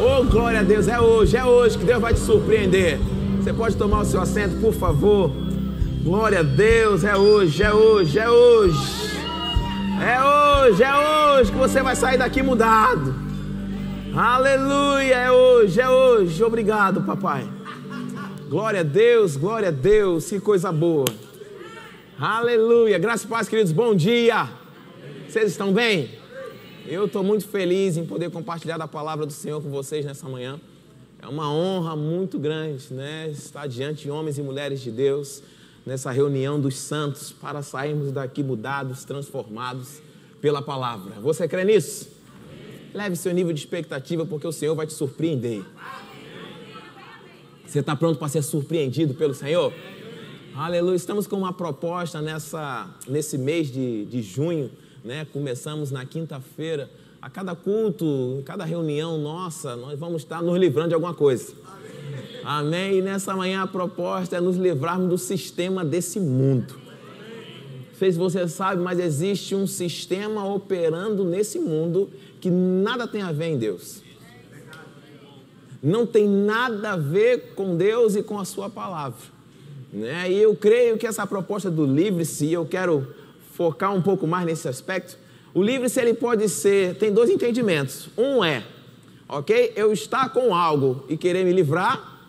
Oh, glória a Deus, é hoje, é hoje que Deus vai te surpreender. Você pode tomar o seu assento, por favor. Glória a Deus, é hoje, é hoje, é hoje. É hoje, é hoje que você vai sair daqui mudado. Aleluia, é hoje, é hoje. Obrigado, papai. Glória a Deus, glória a Deus, que coisa boa. Aleluia, graças e paz, queridos, bom dia. Vocês estão bem? Eu estou muito feliz em poder compartilhar da palavra do Senhor com vocês nessa manhã. É uma honra muito grande, né? Estar diante de homens e mulheres de Deus nessa reunião dos santos para sairmos daqui mudados, transformados pela palavra. Você crê nisso? Leve seu nível de expectativa porque o Senhor vai te surpreender. Você está pronto para ser surpreendido pelo Senhor? Aleluia. Estamos com uma proposta nessa, nesse mês de, de junho né? Começamos na quinta-feira. A cada culto, em cada reunião nossa, nós vamos estar nos livrando de alguma coisa. Amém? E nessa manhã a proposta é nos livrarmos do sistema desse mundo. Não sei se você sabe, mas existe um sistema operando nesse mundo que nada tem a ver em Deus. Não tem nada a ver com Deus e com a sua palavra. Né? E eu creio que essa proposta do livre-se, eu quero focar um pouco mais nesse aspecto, o livre-se ele pode ser, tem dois entendimentos. Um é, ok, eu estar com algo e querer me livrar,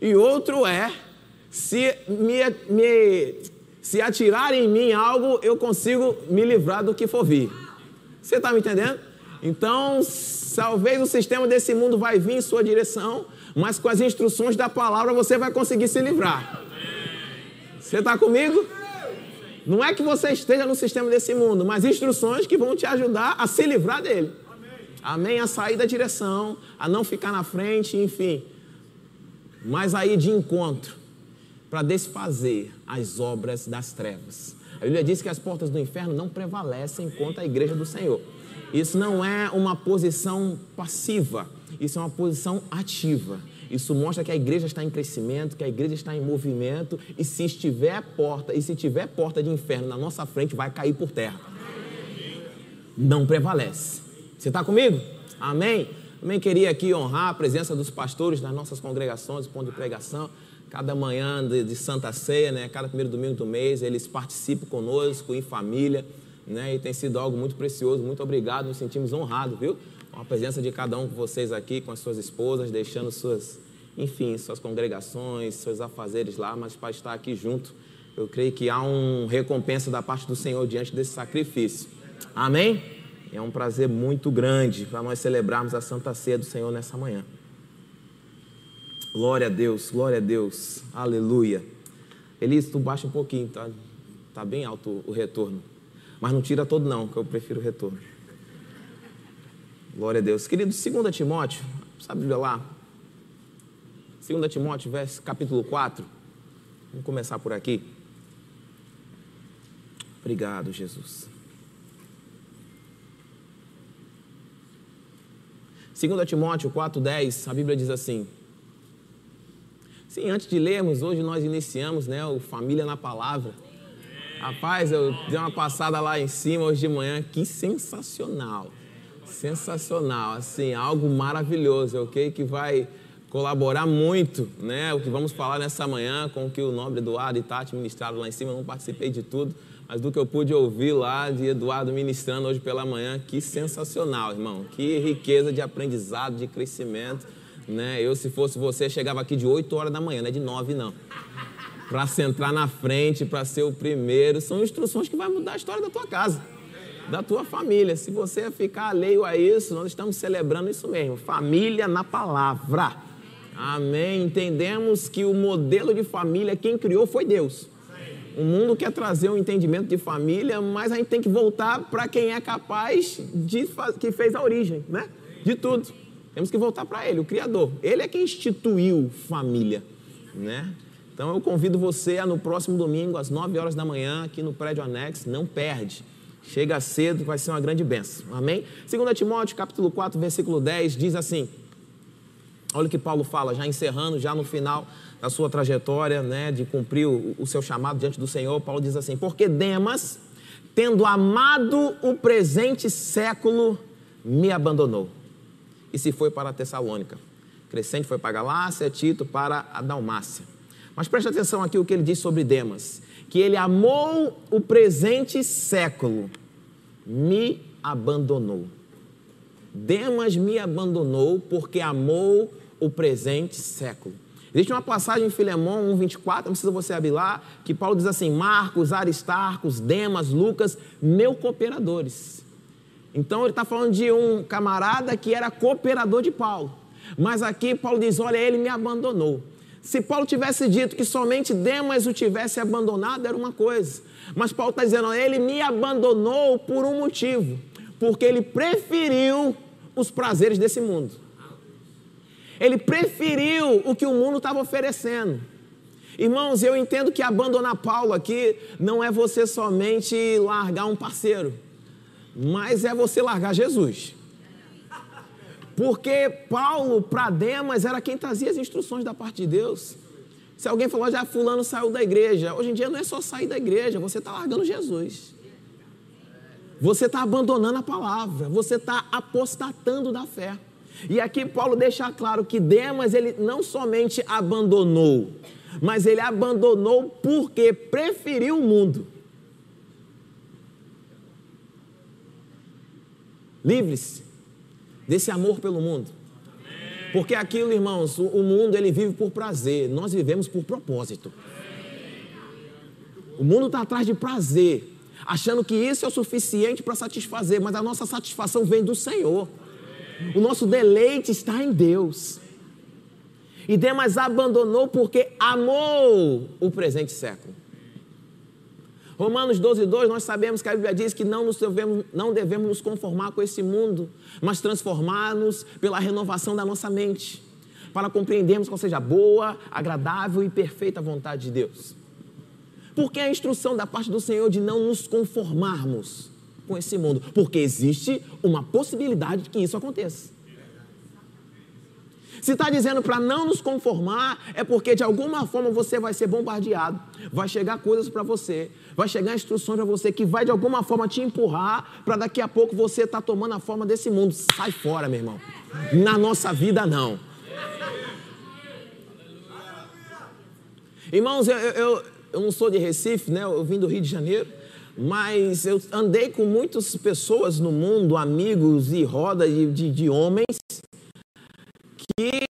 e outro é, se me, me se atirar em mim algo, eu consigo me livrar do que for vir. Você está me entendendo? Então, talvez o sistema desse mundo vai vir em sua direção, mas com as instruções da palavra você vai conseguir se livrar. Você está comigo? Não é que você esteja no sistema desse mundo, mas instruções que vão te ajudar a se livrar dele. Amém? A sair da direção, a não ficar na frente, enfim. Mas aí de encontro para desfazer as obras das trevas. A Bíblia diz que as portas do inferno não prevalecem contra a igreja do Senhor. Isso não é uma posição passiva, isso é uma posição ativa. Isso mostra que a igreja está em crescimento, que a igreja está em movimento, e se estiver porta, e se tiver porta de inferno na nossa frente, vai cair por terra. Não prevalece. Você está comigo? Amém? Também queria aqui honrar a presença dos pastores das nossas congregações, ponto de pregação. Cada manhã de, de Santa Ceia, né? cada primeiro domingo do mês, eles participam conosco, em família, né? e tem sido algo muito precioso. Muito obrigado, nos sentimos honrados, viu? A presença de cada um de vocês aqui, com as suas esposas, deixando suas, enfim, suas congregações, seus afazeres lá, mas para estar aqui junto, eu creio que há uma recompensa da parte do Senhor diante desse sacrifício. Amém? É um prazer muito grande para nós celebrarmos a Santa Ceia do Senhor nessa manhã. Glória a Deus, glória a Deus, aleluia. Elise, tu baixa um pouquinho, tá, tá bem alto o retorno. Mas não tira todo não, que eu prefiro o retorno. Glória a Deus. Querido, 2 Timóteo, sabe lá? 2 Timóteo, verso, capítulo 4. Vamos começar por aqui. Obrigado, Jesus. 2 Timóteo 4,10, a Bíblia diz assim. Sim, antes de lermos, hoje nós iniciamos né, o Família na Palavra. Rapaz, eu dei uma passada lá em cima hoje de manhã, que sensacional. Sensacional, assim, algo maravilhoso, ok? Que vai colaborar muito, né? O que vamos falar nessa manhã com o que o nobre Eduardo e Tati ministraram lá em cima. Eu não participei de tudo, mas do que eu pude ouvir lá de Eduardo ministrando hoje pela manhã, que sensacional, irmão. Que riqueza de aprendizado, de crescimento, né? Eu, se fosse você, chegava aqui de 8 horas da manhã, não é de 9, não. Para centrar na frente, para ser o primeiro. São instruções que vai mudar a história da tua casa da tua família. Se você ficar alheio a isso, nós estamos celebrando isso mesmo. Família na palavra. Amém. Entendemos que o modelo de família, quem criou foi Deus. O mundo quer trazer um entendimento de família, mas a gente tem que voltar para quem é capaz de que fez a origem, né? De tudo. Temos que voltar para ele, o Criador. Ele é quem instituiu família, né? Então eu convido você a no próximo domingo, às 9 horas da manhã, aqui no prédio anexo, não perde. Chega cedo, vai ser uma grande bênção. Amém? 2 Timóteo, capítulo 4, versículo 10, diz assim: Olha o que Paulo fala, já encerrando, já no final da sua trajetória, né, de cumprir o, o seu chamado diante do Senhor, Paulo diz assim: Porque Demas, tendo amado o presente século, me abandonou e se foi para a Tessalônica. Crescente foi para a Galácia, Tito para a Dalmácia. Mas preste atenção aqui o que ele diz sobre Demas, que ele amou o presente século, me abandonou. Demas me abandonou porque amou o presente século. Existe uma passagem em Filemão 1,24, não precisa você abrir lá, que Paulo diz assim: Marcos, Aristarcos, Demas, Lucas, meus cooperadores. Então ele está falando de um camarada que era cooperador de Paulo. Mas aqui Paulo diz: olha, ele me abandonou. Se Paulo tivesse dito que somente Demas o tivesse abandonado, era uma coisa. Mas Paulo está dizendo: ele me abandonou por um motivo, porque ele preferiu os prazeres desse mundo. Ele preferiu o que o mundo estava oferecendo. Irmãos, eu entendo que abandonar Paulo aqui não é você somente largar um parceiro, mas é você largar Jesus. Porque Paulo, para Demas, era quem trazia as instruções da parte de Deus. Se alguém falou, já fulano saiu da igreja. Hoje em dia não é só sair da igreja, você está largando Jesus. Você está abandonando a palavra, você está apostatando da fé. E aqui Paulo deixa claro que Demas ele não somente abandonou, mas ele abandonou porque preferiu o mundo. Livre-se desse amor pelo mundo. Porque aquilo, irmãos, o mundo ele vive por prazer, nós vivemos por propósito. O mundo está atrás de prazer, achando que isso é o suficiente para satisfazer, mas a nossa satisfação vem do Senhor. O nosso deleite está em Deus. E Demas abandonou porque amou o presente século. Romanos 12, 2, nós sabemos que a Bíblia diz que não, devemos, não devemos nos conformar com esse mundo, mas transformar-nos pela renovação da nossa mente, para compreendermos qual seja a boa, agradável e perfeita vontade de Deus. Porque a instrução da parte do Senhor de não nos conformarmos com esse mundo, porque existe uma possibilidade de que isso aconteça. Se está dizendo para não nos conformar, é porque de alguma forma você vai ser bombardeado, vai chegar coisas para você, vai chegar instruções para você que vai de alguma forma te empurrar para daqui a pouco você estar tá tomando a forma desse mundo. Sai fora, meu irmão. Na nossa vida, não. Irmãos, eu, eu, eu não sou de Recife, né? Eu vim do Rio de Janeiro mas eu andei com muitas pessoas no mundo, amigos e roda de, de, de homens, que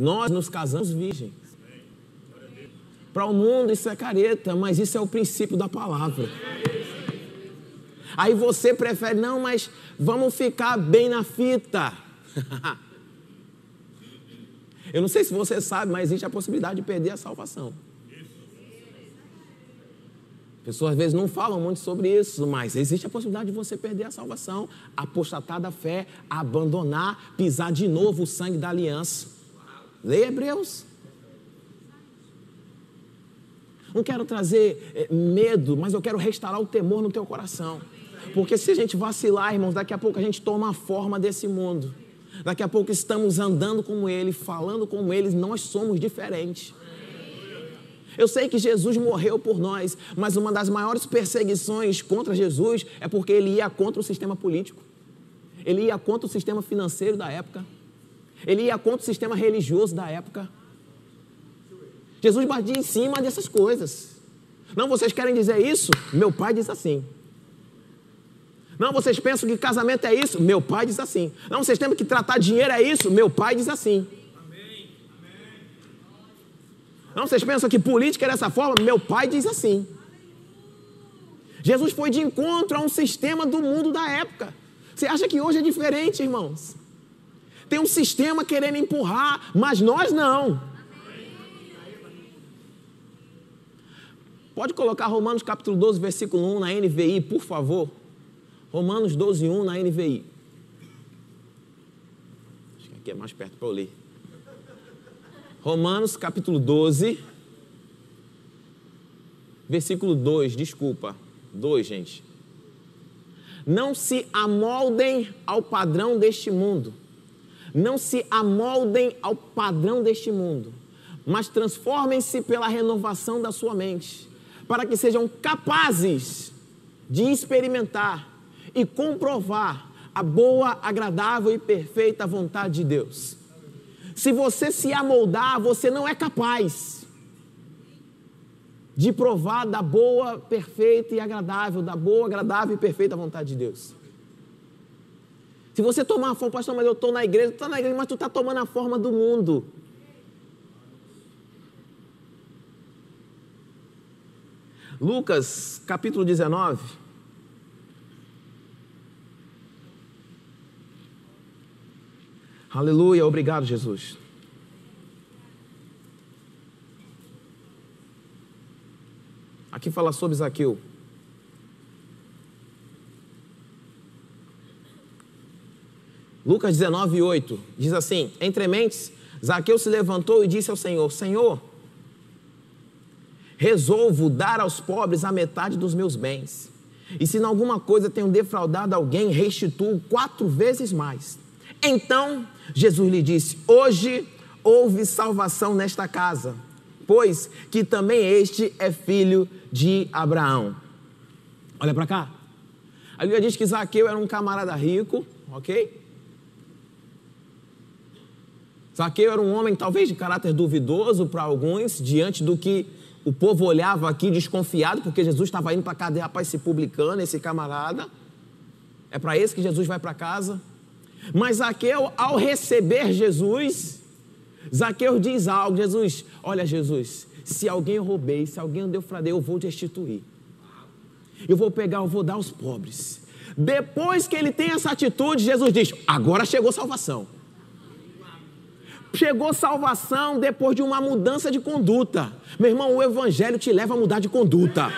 Nós nos casamos virgens. Para o mundo isso é careta, mas isso é o princípio da palavra. Aí você prefere, não, mas vamos ficar bem na fita. Eu não sei se você sabe, mas existe a possibilidade de perder a salvação. Pessoas às vezes não falam muito sobre isso, mas existe a possibilidade de você perder a salvação, apostatar da fé, abandonar, pisar de novo o sangue da aliança. Leia Hebreus. Não quero trazer eh, medo, mas eu quero restaurar o temor no teu coração. Porque se a gente vacilar, irmãos, daqui a pouco a gente toma a forma desse mundo. Daqui a pouco estamos andando como ele, falando como eles, nós somos diferentes. Eu sei que Jesus morreu por nós, mas uma das maiores perseguições contra Jesus é porque ele ia contra o sistema político. Ele ia contra o sistema financeiro da época. Ele ia contra o sistema religioso da época. Jesus batia em cima dessas coisas. Não, vocês querem dizer isso? Meu pai diz assim. Não, vocês pensam que casamento é isso? Meu pai diz assim. Não, vocês têm que tratar dinheiro é isso? Meu pai diz assim. Não, vocês pensam que política é dessa forma? Meu pai diz assim. Jesus foi de encontro a um sistema do mundo da época. Você acha que hoje é diferente, irmãos? Tem um sistema querendo empurrar, mas nós não. Pode colocar Romanos capítulo 12, versículo 1 na NVI, por favor. Romanos 12, 1 na NVI. Acho que aqui é mais perto para eu ler. Romanos capítulo 12, versículo 2, desculpa. 2, gente. Não se amoldem ao padrão deste mundo. Não se amoldem ao padrão deste mundo, mas transformem-se pela renovação da sua mente, para que sejam capazes de experimentar e comprovar a boa, agradável e perfeita vontade de Deus. Se você se amoldar, você não é capaz de provar da boa, perfeita e agradável, da boa, agradável e perfeita vontade de Deus. Se você tomar a forma, pastor, mas eu estou na igreja, tu está na igreja, mas tu está tomando a forma do mundo. Lucas capítulo 19. Aleluia, obrigado, Jesus. Aqui fala sobre Zaqueu. Lucas 19, 8 diz assim: Entre mentes, Zaqueu se levantou e disse ao Senhor: Senhor, resolvo dar aos pobres a metade dos meus bens. E se em alguma coisa tenho defraudado alguém, restituo quatro vezes mais. Então Jesus lhe disse: Hoje houve salvação nesta casa, pois que também este é filho de Abraão. Olha para cá. A Bíblia diz que Zaqueu era um camarada rico, ok? Zaqueu era um homem talvez de caráter duvidoso para alguns, diante do que o povo olhava aqui desconfiado, porque Jesus estava indo para a cadeia, rapaz, esse publicano, esse camarada. É para esse que Jesus vai para casa. Mas Zaqueu, ao receber Jesus, Zaqueu diz algo: Jesus, olha, Jesus, se alguém eu roubei, se alguém eu defraudei, eu vou restituir. Eu vou pegar, eu vou dar aos pobres. Depois que ele tem essa atitude, Jesus diz: agora chegou salvação. Chegou salvação depois de uma mudança de conduta. Meu irmão, o Evangelho te leva a mudar de conduta.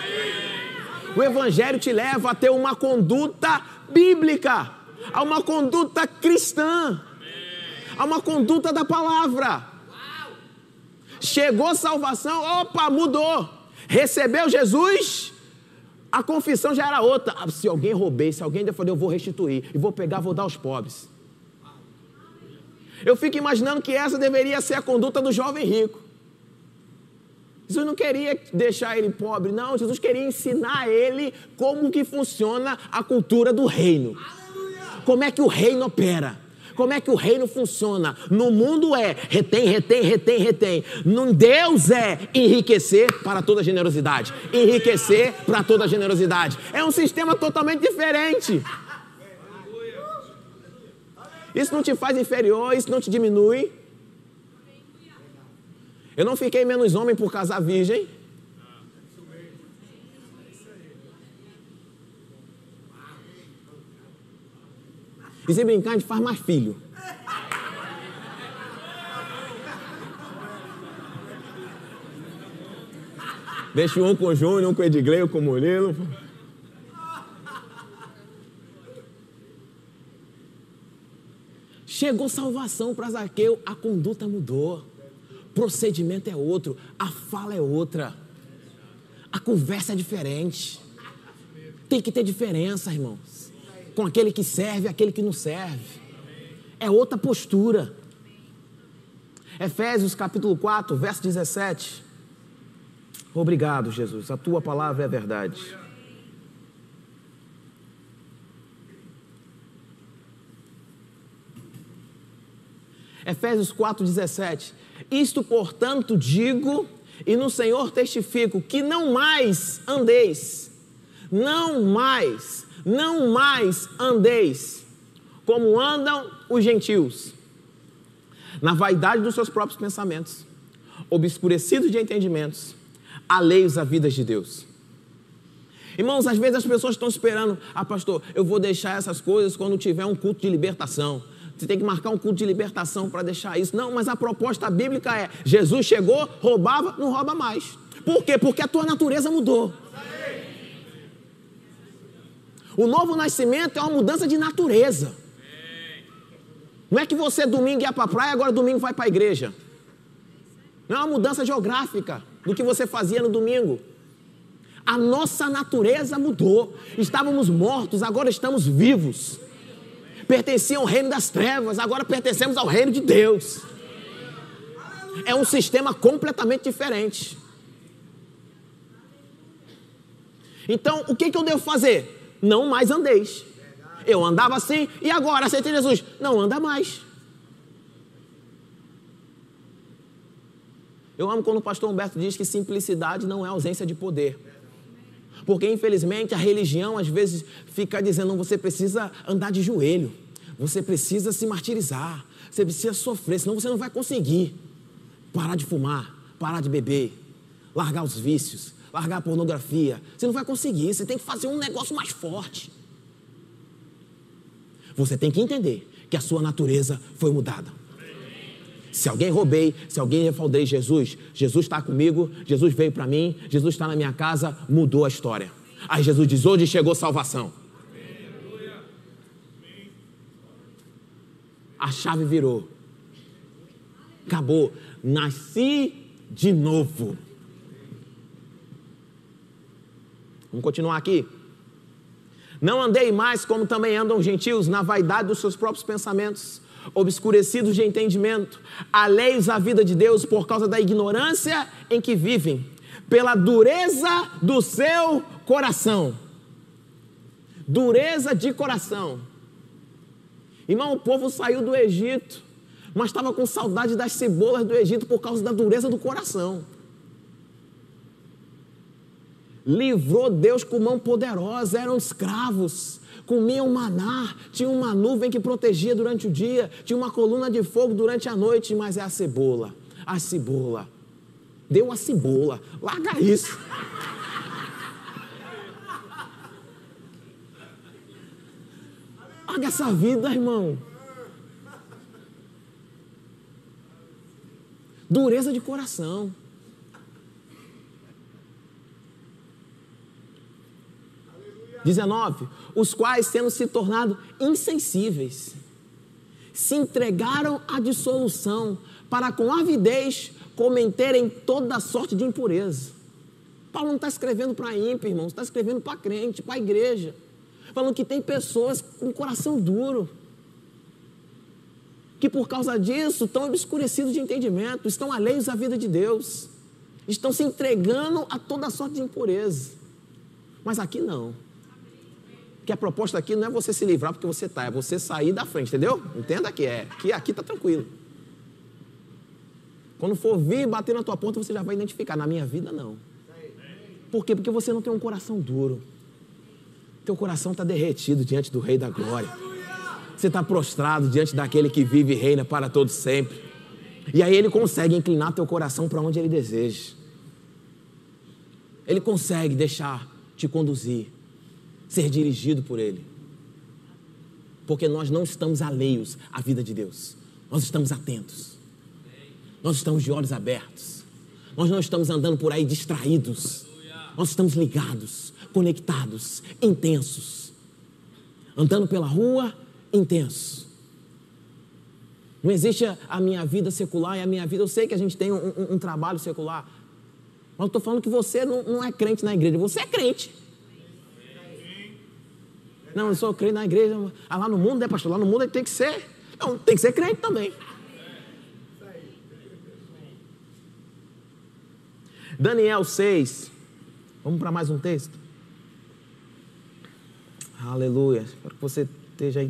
O Evangelho te leva a ter uma conduta bíblica a uma conduta cristã, a uma conduta da palavra. Chegou salvação, opa, mudou. Recebeu Jesus, a confissão já era outra. Ah, se alguém roubei, se alguém defendeu, eu vou restituir e vou pegar, vou dar aos pobres. Eu fico imaginando que essa deveria ser a conduta do jovem rico. Jesus não queria deixar ele pobre, não. Jesus queria ensinar ele como que funciona a cultura do reino. Como é que o reino opera? Como é que o reino funciona? No mundo é retém, retém, retém, retém. No Deus é enriquecer para toda generosidade. Enriquecer para toda generosidade. É um sistema totalmente diferente. Isso não te faz inferior, isso não te diminui. Eu não fiquei menos homem por casar virgem. E se brincar, a gente faz mais filho. Deixa um com o Júnior, um com o Edgley, um com o Murilo. Chegou salvação para Zaqueu, a conduta mudou. Procedimento é outro, a fala é outra. A conversa é diferente. Tem que ter diferença, irmãos com aquele que serve e aquele que não serve. É outra postura. Efésios capítulo 4, verso 17. Obrigado, Jesus. A tua palavra é verdade. Efésios 4,17. Isto, portanto, digo e no Senhor testifico que não mais andeis, não mais não mais andeis como andam os gentios, na vaidade dos seus próprios pensamentos, obscurecidos de entendimentos, alheios à vida de Deus. Irmãos, às vezes as pessoas estão esperando, ah, pastor, eu vou deixar essas coisas quando tiver um culto de libertação. Você tem que marcar um culto de libertação para deixar isso. Não, mas a proposta bíblica é: Jesus chegou, roubava, não rouba mais. Por quê? Porque a tua natureza mudou. O novo nascimento é uma mudança de natureza. Não é que você domingo ia para a praia, agora domingo vai para a igreja. Não é uma mudança geográfica do que você fazia no domingo. A nossa natureza mudou. Estávamos mortos, agora estamos vivos. Pertenciam ao reino das trevas, agora pertencemos ao reino de Deus. É um sistema completamente diferente. Então, o que, que eu devo fazer? Não mais andeis. Eu andava assim e agora aceitei Jesus. Não anda mais. Eu amo quando o pastor Humberto diz que simplicidade não é ausência de poder. Porque, infelizmente, a religião às vezes fica dizendo: você precisa andar de joelho, você precisa se martirizar, você precisa sofrer, senão você não vai conseguir parar de fumar, parar de beber, largar os vícios, largar a pornografia. Você não vai conseguir, você tem que fazer um negócio mais forte. Você tem que entender que a sua natureza foi mudada. Se alguém roubei, se alguém refaldei Jesus, Jesus está comigo, Jesus veio para mim, Jesus está na minha casa, mudou a história. Aí Jesus diz: onde chegou salvação? A chave virou. Acabou. Nasci de novo. Vamos continuar aqui. Não andei mais como também andam os gentios, na vaidade dos seus próprios pensamentos, obscurecidos de entendimento, alheios à vida de Deus por causa da ignorância em que vivem, pela dureza do seu coração. Dureza de coração. Irmão, o povo saiu do Egito, mas estava com saudade das cebolas do Egito por causa da dureza do coração livrou Deus com mão poderosa, eram escravos, comiam maná, tinha uma nuvem que protegia durante o dia, tinha uma coluna de fogo durante a noite, mas é a cebola, a cebola. Deu a cebola, larga isso. Larga essa vida, irmão. Dureza de coração. 19. Os quais, tendo se tornado insensíveis, se entregaram à dissolução, para com avidez cometerem toda sorte de impureza. Paulo não está escrevendo para ímpio, irmão, está escrevendo para crente, para a igreja. Falando que tem pessoas com coração duro, que por causa disso estão obscurecidos de entendimento, estão alheios à vida de Deus, estão se entregando a toda sorte de impureza. Mas aqui não. Que a proposta aqui não é você se livrar porque você está, é você sair da frente, entendeu? Entenda que é, que aqui está tranquilo. Quando for vir bater na tua porta, você já vai identificar. Na minha vida, não. Por quê? Porque você não tem um coração duro. Teu coração está derretido diante do Rei da Glória. Você está prostrado diante daquele que vive e reina para todo sempre. E aí ele consegue inclinar teu coração para onde ele deseja. Ele consegue deixar te conduzir ser dirigido por Ele. Porque nós não estamos alheios à vida de Deus. Nós estamos atentos. Nós estamos de olhos abertos. Nós não estamos andando por aí distraídos. Nós estamos ligados, conectados, intensos. Andando pela rua, intenso. Não existe a minha vida secular e a minha vida. Eu sei que a gente tem um, um, um trabalho secular. Mas eu estou falando que você não, não é crente na igreja. Você é crente. Não, eu sou crente na igreja. Ah, lá no mundo, né, pastor? Lá no mundo tem que ser. Não, tem que ser crente também. Daniel 6. Vamos para mais um texto. Aleluia. Espero que você esteja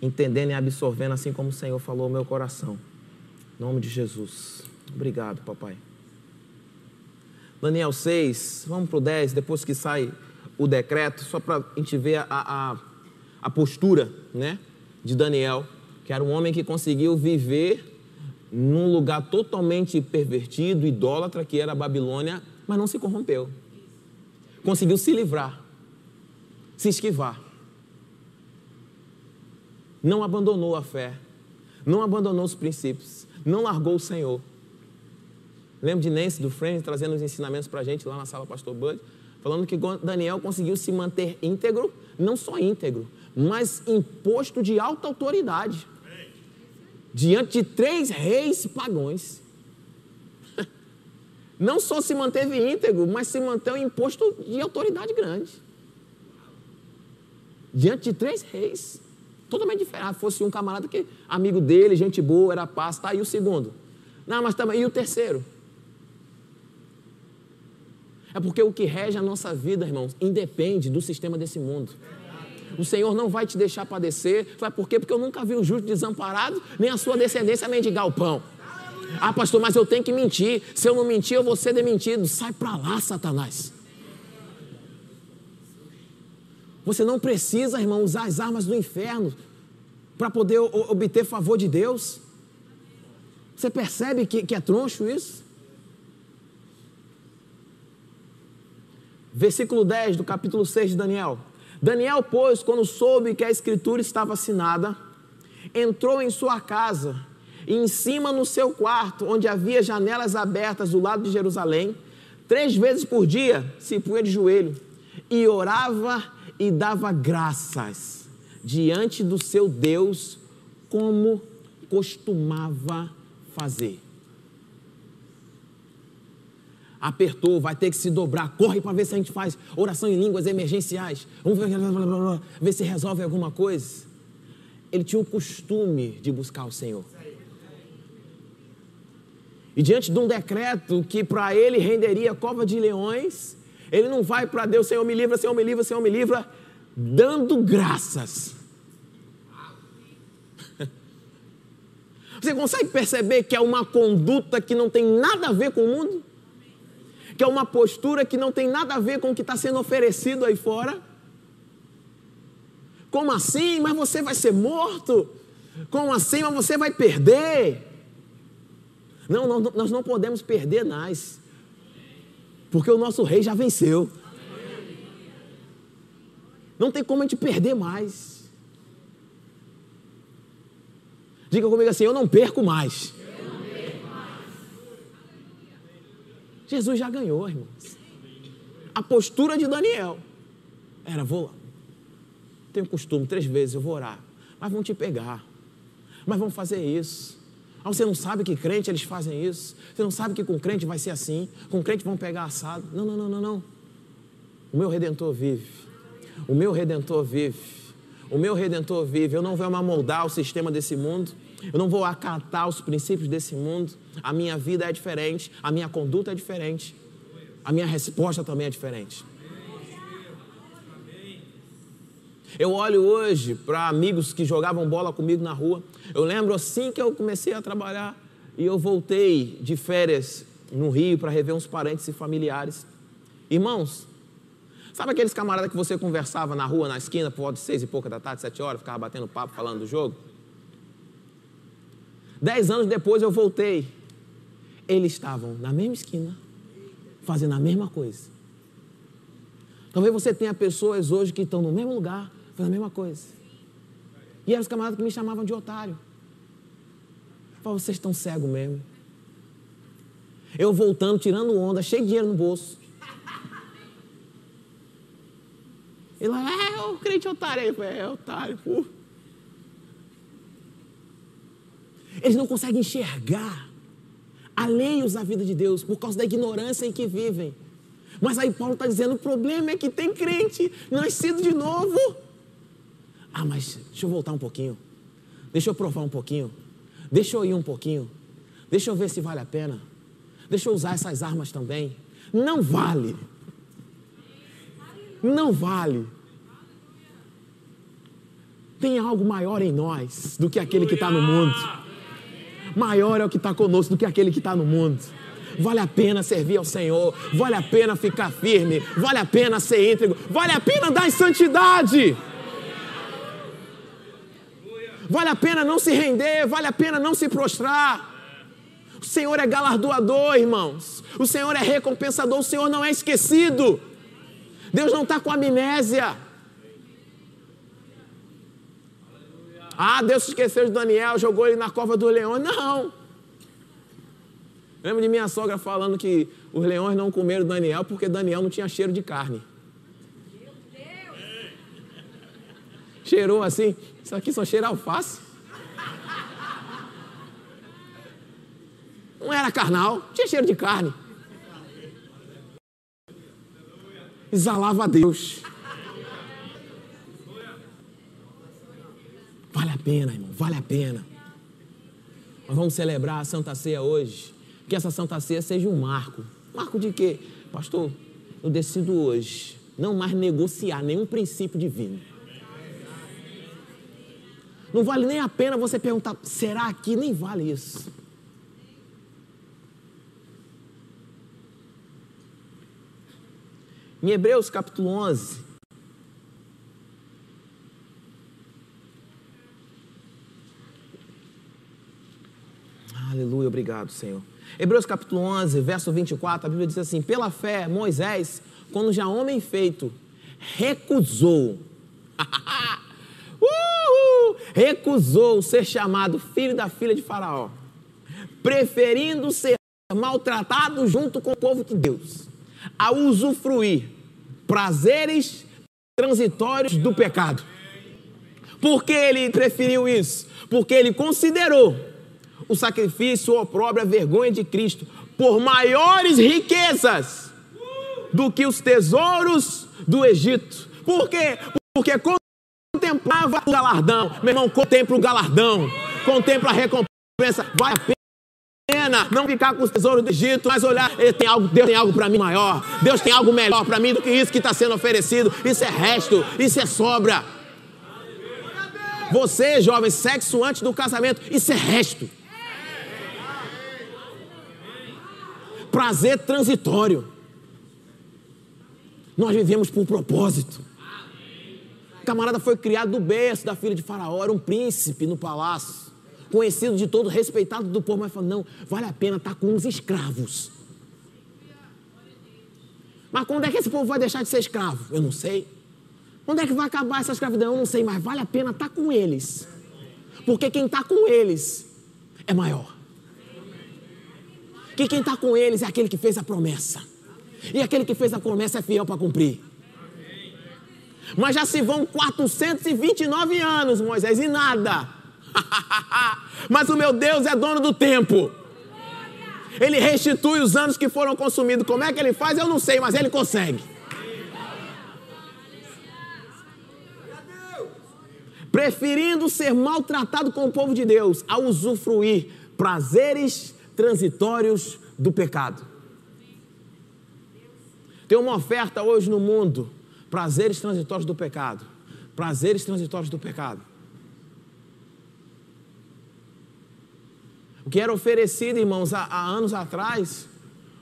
entendendo e absorvendo assim como o Senhor falou ao meu coração. Em nome de Jesus. Obrigado, papai. Daniel 6, vamos para o 10, depois que sai o decreto, só para a gente ver a, a, a postura né, de Daniel, que era um homem que conseguiu viver num lugar totalmente pervertido, idólatra, que era a Babilônia, mas não se corrompeu. Conseguiu se livrar, se esquivar. Não abandonou a fé, não abandonou os princípios, não largou o Senhor. Lembro de Nancy do Friends trazendo os ensinamentos para a gente lá na sala Pastor Bud falando que Daniel conseguiu se manter íntegro, não só íntegro, mas em posto de alta autoridade, diante de três reis pagões. não só se manteve íntegro, mas se manteve em posto de autoridade grande. Diante de três reis. Totalmente diferente. Ah, fosse um camarada que amigo dele, gente boa, era paz, tá? E o segundo? Não, mas também. E o terceiro? É porque o que rege a nossa vida, irmãos, independe do sistema desse mundo. O Senhor não vai te deixar padecer. Sabe por quê? Porque eu nunca vi o justo desamparado, nem a sua descendência mendigar o pão. Ah, pastor, mas eu tenho que mentir. Se eu não mentir, eu vou ser demitido. Sai para lá, Satanás. Você não precisa, irmão, usar as armas do inferno para poder obter favor de Deus. Você percebe que, que é troncho isso? Versículo 10 do capítulo 6 de Daniel. Daniel, pois, quando soube que a escritura estava assinada, entrou em sua casa e em cima no seu quarto, onde havia janelas abertas do lado de Jerusalém, três vezes por dia se punha de joelho e orava e dava graças diante do seu Deus, como costumava fazer. Apertou, vai ter que se dobrar, corre para ver se a gente faz oração em línguas emergenciais. Vamos ver, ver se resolve alguma coisa. Ele tinha o costume de buscar o Senhor. E diante de um decreto que para ele renderia cova de leões, ele não vai para Deus, Senhor me livra, Senhor me livra, Senhor me livra, dando graças. Você consegue perceber que é uma conduta que não tem nada a ver com o mundo? Que é uma postura que não tem nada a ver com o que está sendo oferecido aí fora? Como assim? Mas você vai ser morto? Como assim? Mas você vai perder? Não, não, nós não podemos perder mais. Porque o nosso rei já venceu. Não tem como a gente perder mais. Diga comigo assim: eu não perco mais. Jesus já ganhou, irmãos. A postura de Daniel era: vou lá. Tenho costume, três vezes eu vou orar. Mas vão te pegar. Mas vão fazer isso. Ah, você não sabe que crente eles fazem isso. Você não sabe que com crente vai ser assim. Com crente vão pegar assado. Não, não, não, não, não. O meu redentor vive. O meu redentor vive. O meu redentor vive. Eu não vou amoldar o sistema desse mundo. Eu não vou acatar os princípios desse mundo. A minha vida é diferente. A minha conduta é diferente. A minha resposta também é diferente. Eu olho hoje para amigos que jogavam bola comigo na rua. Eu lembro assim que eu comecei a trabalhar e eu voltei de férias no Rio para rever uns parentes e familiares. Irmãos, sabe aqueles camaradas que você conversava na rua, na esquina, por volta de seis e pouca da tarde, sete horas, ficava batendo papo, falando do jogo? Dez anos depois eu voltei. Eles estavam na mesma esquina, fazendo a mesma coisa. Talvez você tenha pessoas hoje que estão no mesmo lugar, foi a mesma coisa. E eram os camaradas que me chamavam de otário. Falei, vocês estão cegos mesmo. Eu voltando, tirando onda, cheio de dinheiro no bolso. E lá, é, o crente otário aí. Falei, é, otário, pô. Eles não conseguem enxergar alheios à vida de Deus por causa da ignorância em que vivem. Mas aí Paulo está dizendo: o problema é que tem crente nascido de novo ah, mas deixa eu voltar um pouquinho. Deixa eu provar um pouquinho. Deixa eu ir um pouquinho. Deixa eu ver se vale a pena. Deixa eu usar essas armas também. Não vale. Não vale. Tem algo maior em nós do que aquele que está no mundo. Maior é o que está conosco do que aquele que está no mundo. Vale a pena servir ao Senhor. Vale a pena ficar firme. Vale a pena ser íntegro. Vale a pena dar em santidade. Vale a pena não se render, vale a pena não se prostrar. O Senhor é galardoador, irmãos. O Senhor é recompensador, o Senhor não é esquecido. Deus não está com amnésia. Ah, Deus esqueceu de Daniel, jogou ele na cova do leão. Não. Eu lembro de minha sogra falando que os leões não comeram Daniel porque Daniel não tinha cheiro de carne. Cheirou assim, isso aqui só cheira alface. Não era carnal, tinha cheiro de carne. Exalava a Deus. Vale a pena, irmão, vale a pena. Nós vamos celebrar a Santa Ceia hoje. Que essa Santa Ceia seja um marco. Marco de quê? Pastor, eu decido hoje não mais negociar nenhum princípio divino. Não vale nem a pena você perguntar, será que nem vale isso? Em Hebreus capítulo 11, Aleluia, obrigado, Senhor. Hebreus capítulo 11, verso 24, a Bíblia diz assim: Pela fé, Moisés, quando já homem feito, recusou, recusou ser chamado filho da filha de Faraó, preferindo ser maltratado junto com o povo de Deus, a usufruir prazeres transitórios do pecado. Por que ele preferiu isso? Porque ele considerou o sacrifício, o opróbrio, a vergonha de Cristo por maiores riquezas do que os tesouros do Egito. Por quê? Porque contemplava o galardão. Meu irmão, contempla o galardão, contempla a recompensa. Vale a pena não ficar com os tesouros do Egito, mas olhar, tem algo, Deus tem algo para mim maior. Deus tem algo melhor para mim do que isso que está sendo oferecido. Isso é resto, isso é sobra. Você, jovem, sexo antes do casamento, isso é resto. Prazer transitório. Nós vivemos por um propósito. O camarada foi criado do berço da filha de Faraó, era um príncipe no palácio, conhecido de todo, respeitado do povo, mas falou: não, vale a pena estar com uns escravos. Mas quando é que esse povo vai deixar de ser escravo? Eu não sei. Quando é que vai acabar essa escravidão? Eu não sei, mas vale a pena estar com eles. Porque quem está com eles é maior que quem está com eles é aquele que fez a promessa. E aquele que fez a promessa é fiel para cumprir. Mas já se vão 429 anos, Moisés, e nada. Mas o meu Deus é dono do tempo. Ele restitui os anos que foram consumidos. Como é que ele faz? Eu não sei, mas ele consegue. Preferindo ser maltratado com o povo de Deus a usufruir prazeres transitórios do pecado. Tem uma oferta hoje no mundo: prazeres transitórios do pecado. Prazeres transitórios do pecado. O que era oferecido, irmãos, há, há anos atrás,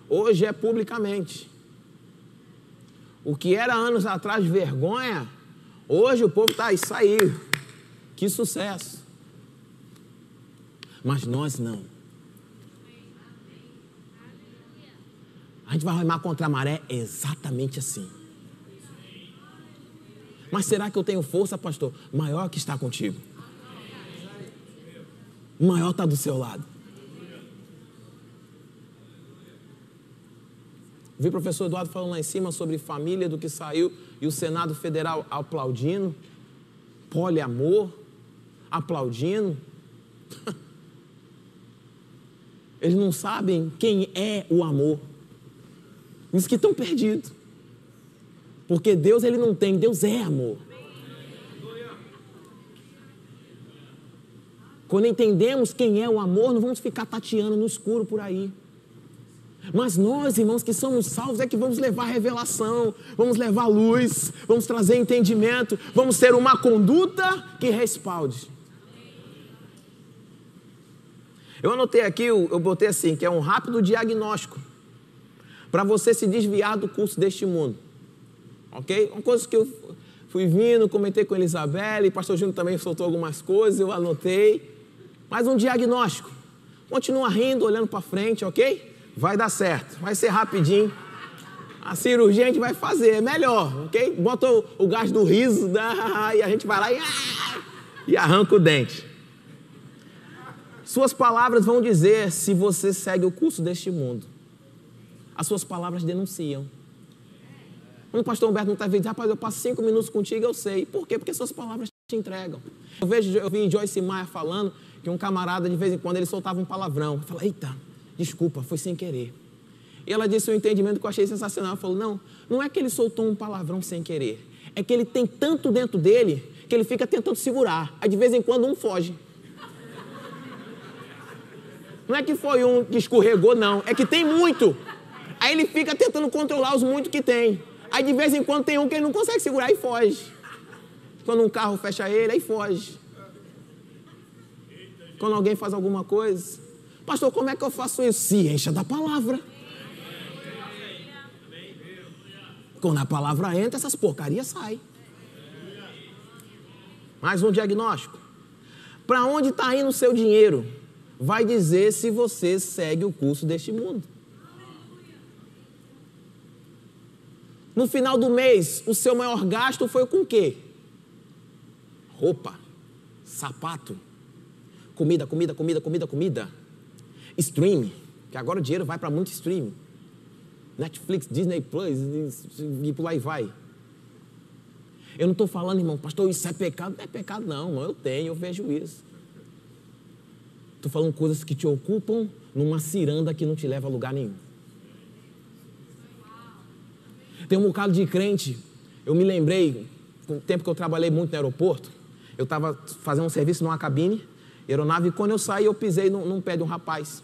hoje é publicamente. O que era anos atrás vergonha, hoje o povo está aí, saiu. Que sucesso. Mas nós não. A gente vai remar contra a maré exatamente assim. Mas será que eu tenho força, pastor? Maior que está contigo. Maior está do seu lado. Vi o professor Eduardo falando lá em cima sobre família do que saiu e o Senado Federal aplaudindo, poliamor, aplaudindo. Eles não sabem quem é o amor. Os que estão perdidos. Porque Deus ele não tem, Deus é amor. Quando entendemos quem é o amor, não vamos ficar tateando no escuro por aí. Mas nós, irmãos, que somos salvos, é que vamos levar revelação, vamos levar luz, vamos trazer entendimento, vamos ter uma conduta que respalde. Eu anotei aqui, eu botei assim, que é um rápido diagnóstico para você se desviar do curso deste mundo. Ok? Uma coisa que eu fui vindo, comentei com a Elizabeth, e o pastor Júnior também soltou algumas coisas, eu anotei. Mais um diagnóstico. Continua rindo, olhando para frente, ok? Vai dar certo, vai ser rapidinho. A cirurgia a gente vai fazer, é melhor, ok? Bota o, o gás do riso da, e a gente vai lá e, e arranca o dente. Suas palavras vão dizer se você segue o curso deste mundo as suas palavras denunciam. Quando o pastor Humberto não está vendo, rapaz, eu passo cinco minutos contigo, eu sei. Por quê? Porque suas palavras te entregam. Eu vejo, eu vi Joyce Maia falando que um camarada, de vez em quando, ele soltava um palavrão. Eu falo, eita, desculpa, foi sem querer. E ela disse um entendimento que eu achei sensacional. Ela falou: não, não é que ele soltou um palavrão sem querer. É que ele tem tanto dentro dele que ele fica tentando segurar. Aí de vez em quando um foge. Não é que foi um que escorregou, não. É que tem muito. Aí ele fica tentando controlar os muito que tem. Aí de vez em quando tem um que ele não consegue segurar e foge. Quando um carro fecha ele, aí foge. Quando alguém faz alguma coisa. Pastor, como é que eu faço isso? Se encha da palavra. Quando a palavra entra, essas porcarias saem. Mais um diagnóstico. Para onde está indo o seu dinheiro? Vai dizer se você segue o curso deste mundo. No final do mês, o seu maior gasto foi com quê? Roupa, sapato, comida, comida, comida, comida, comida. Stream, que agora o dinheiro vai para muito stream. Netflix, Disney Plus e por aí vai. Eu não estou falando, irmão, pastor, isso é pecado. Não é pecado, não, irmão. Eu tenho, eu vejo isso. Estou falando coisas que te ocupam numa ciranda que não te leva a lugar nenhum. Tem um bocado de crente. Eu me lembrei, com o tempo que eu trabalhei muito no aeroporto, eu estava fazendo um serviço numa cabine, aeronave, e quando eu saí, eu pisei num, num pé de um rapaz.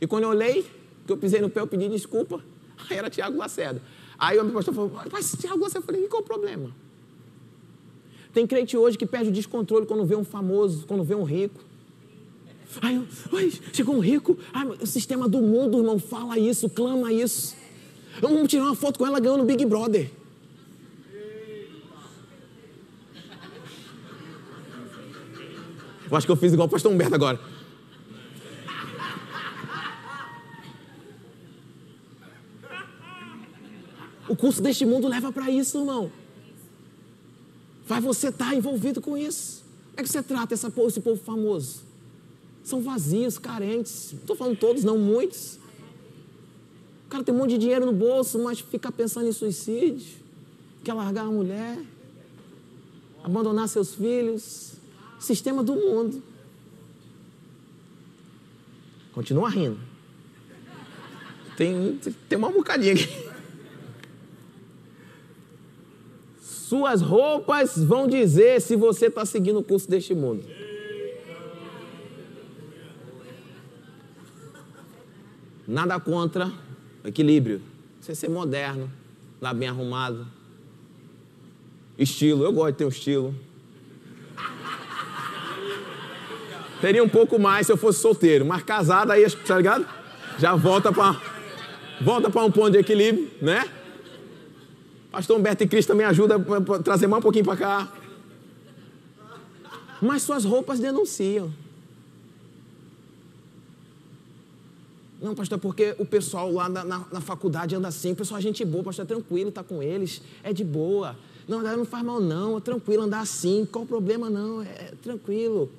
E quando eu olhei, que eu pisei no pé, eu pedi desculpa. Aí era Tiago Lacerda. Aí o meu pastor falou, mas Tiago Lacerda, eu falei, qual o problema? Tem crente hoje que perde o descontrole quando vê um famoso, quando vê um rico. Aí, ai, chegou um rico, ai, o sistema do mundo, irmão, fala isso, clama isso. Vamos tirar uma foto com ela ganhando Big Brother. Eu acho que eu fiz igual o pastor Humberto agora. O curso deste mundo leva para isso, irmão. Vai você estar tá envolvido com isso. Como é que você trata essa, esse povo famoso? São vazios, carentes. Não estou falando todos, não muitos. Cara tem um monte de dinheiro no bolso, mas fica pensando em suicídio. Quer largar a mulher. Abandonar seus filhos. Sistema do mundo. Continua rindo. Tem, tem uma bocadinha aqui. Suas roupas vão dizer se você está seguindo o curso deste mundo. Nada contra equilíbrio. Você ser moderno, lá bem arrumado. Estilo, eu gosto de ter um estilo. Teria um pouco mais se eu fosse solteiro, mas casado aí, tá ligado? Já volta para volta para um ponto de equilíbrio, né? Pastor Humberto e Cristo também ajuda a trazer mais um pouquinho para cá. Mas suas roupas denunciam. Não, pastor, porque o pessoal lá na, na, na faculdade anda assim, o pessoal é gente boa, pastor, é tranquilo, está com eles, é de boa. Não, não faz mal não, é tranquilo andar assim, qual o problema não, é, é tranquilo.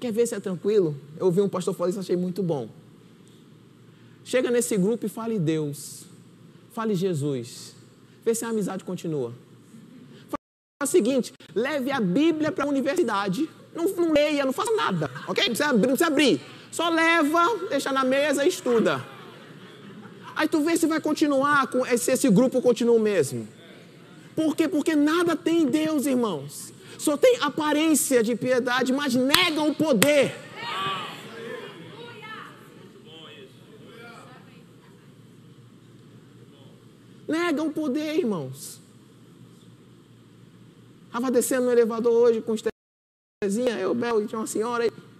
Quer ver se é tranquilo? Eu ouvi um pastor falar isso, achei muito bom. Chega nesse grupo e fale Deus, fale Jesus, Vê se a amizade continua. Faz o seguinte: leve a Bíblia para a universidade. Não, não, leia, não faça nada, ok? Não precisa, não precisa abrir. Só leva, deixa na mesa e estuda. Aí tu vê se vai continuar, com, se esse grupo continua o mesmo. Por quê? Porque nada tem em Deus, irmãos. Só tem aparência de piedade, mas negam o poder. Negam o poder, irmãos. Estava descendo no elevador hoje com Estezinha, eu, Bel, e tinha uma senhora aí.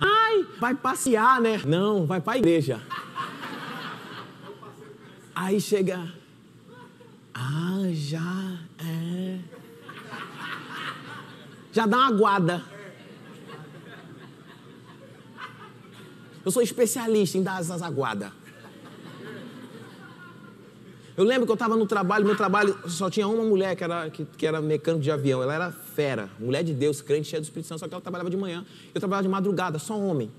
Ai, vai passear, né? Não, vai para a igreja. Aí chega. Ah, já é. Já dá uma guarda. Eu sou especialista em dar essas aguadas. Eu lembro que eu estava no trabalho, meu trabalho só tinha uma mulher que era, que, que, era mecânico de avião. Ela era fera, mulher de Deus, crente, cheia do Espírito Santo, só que ela trabalhava de manhã. Eu trabalhava de madrugada, só homem.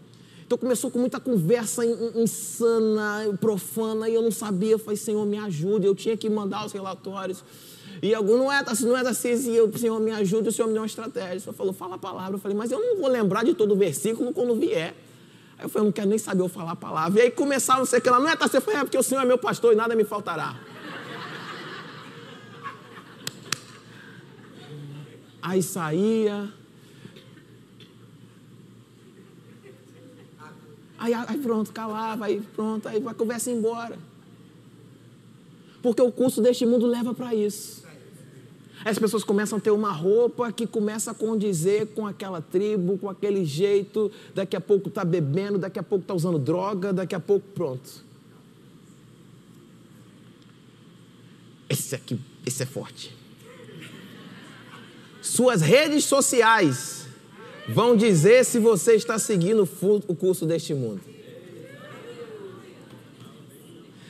Então começou com muita conversa insana, profana, e eu não sabia. Eu falei, Senhor, me ajude. Eu tinha que mandar os relatórios. E algum não é, não é da CESI, eu, Senhor, me ajude, o Senhor me deu uma estratégia. O Senhor falou, fala a palavra. Eu falei, mas eu não vou lembrar de todo o versículo quando vier. Aí eu falei, eu não quero nem saber eu falar a palavra. E aí começava, não sei o que lá, não é, tá? Você é porque o Senhor é meu pastor e nada me faltará. Aí saía. Aí, aí pronto, calava, aí pronto, aí a conversa embora. Porque o curso deste mundo leva para isso. As pessoas começam a ter uma roupa que começa a condizer com aquela tribo, com aquele jeito, daqui a pouco está bebendo, daqui a pouco está usando droga, daqui a pouco pronto. Esse aqui, esse é forte. Suas redes sociais vão dizer se você está seguindo o curso deste mundo.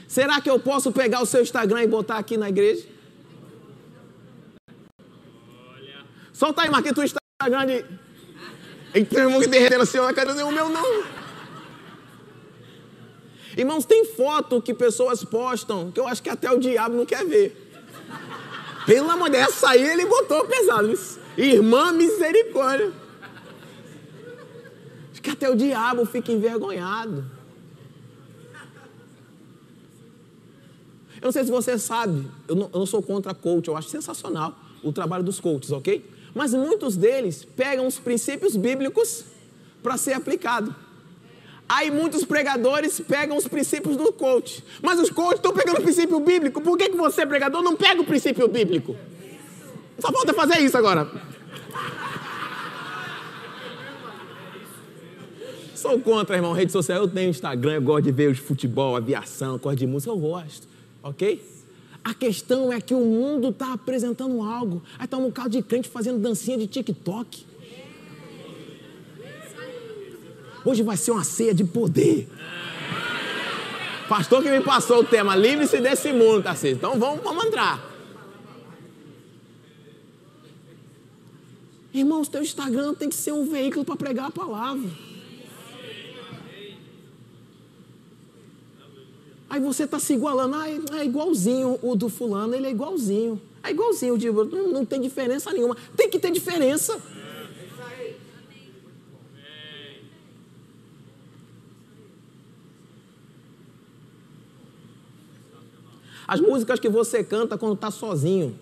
Será que eu posso pegar o seu Instagram e botar aqui na igreja? Solta aí, Marquinhos, o Instagram de. E tem um que derretendo assim, eu quero dizer o meu não. Irmãos, tem foto que pessoas postam que eu acho que até o diabo não quer ver. Pelo amor de Deus, essa aí ele botou pesado. Irmã misericórdia. Que até o diabo fica envergonhado. Eu não sei se você sabe, eu não, eu não sou contra coach, eu acho sensacional o trabalho dos coaches, ok? Mas muitos deles pegam os princípios bíblicos para ser aplicado. Aí muitos pregadores pegam os princípios do coach. Mas os coaches estão pegando o princípio bíblico. Por que, que você, pregador, não pega o princípio bíblico? Só falta fazer isso agora. Sou contra, irmão, rede social. Eu tenho Instagram, eu gosto de ver os futebol, aviação, gosto de música, eu gosto. Ok? A questão é que o mundo está apresentando algo. Aí está um bocado de crente fazendo dancinha de TikTok. Hoje vai ser uma ceia de poder. Pastor que me passou o tema, livre-se desse mundo, tá certo? Então vamos, vamos entrar. Irmãos, teu Instagram tem que ser um veículo para pregar a palavra. Aí você está se igualando, ah, é igualzinho o do fulano, ele é igualzinho. É igualzinho, digo, não, não tem diferença nenhuma. Tem que ter diferença. As músicas que você canta quando está sozinho.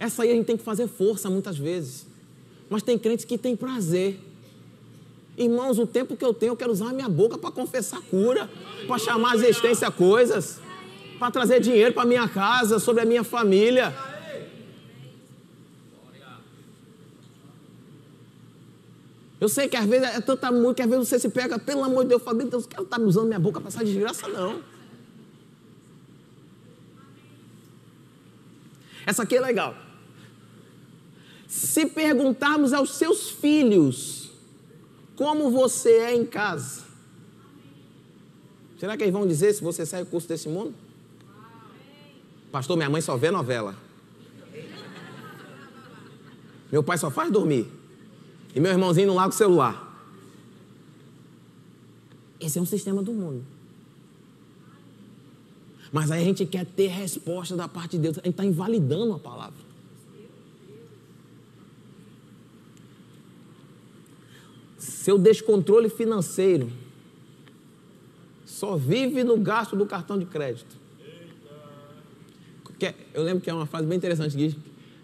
Essa aí a gente tem que fazer força muitas vezes. Mas tem crentes que têm prazer. Irmãos, o tempo que eu tenho, eu quero usar a minha boca para confessar cura, para chamar a existência coisas, para trazer dinheiro para minha casa, sobre a minha família. Eu sei que às vezes é tanta música que às vezes você se pega, pelo amor de Deus, eu falo, Deus, quero estar usando minha boca para essa desgraça, não. Essa aqui é legal. Se perguntarmos aos seus filhos como você é em casa, será que eles vão dizer se você sai do curso desse mundo? Pastor, minha mãe só vê novela. Meu pai só faz dormir. E meu irmãozinho não larga o celular. Esse é um sistema do mundo. Mas aí a gente quer ter resposta da parte de Deus. A gente está invalidando a palavra. Seu descontrole financeiro só vive no gasto do cartão de crédito. Eu lembro que é uma frase bem interessante que diz: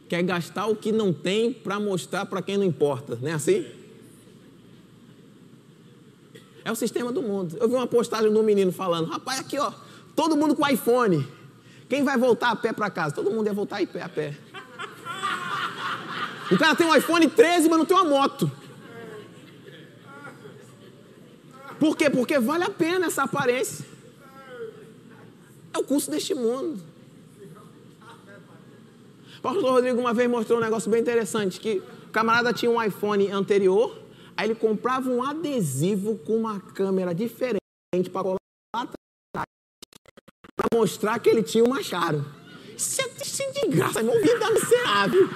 quer gastar o que não tem para mostrar para quem não importa. Não é assim? É o sistema do mundo. Eu vi uma postagem de um menino falando: rapaz, aqui ó, Todo mundo com iPhone. Quem vai voltar a pé para casa? Todo mundo ia voltar a pé a pé. O cara tem um iPhone 13, mas não tem uma moto. Por quê? Porque vale a pena essa aparência. É o curso deste mundo. O pastor Rodrigo uma vez mostrou um negócio bem interessante, que o camarada tinha um iPhone anterior, aí ele comprava um adesivo com uma câmera diferente para colar para mostrar que ele tinha um machado. Isso é, de graça, não vida miserável.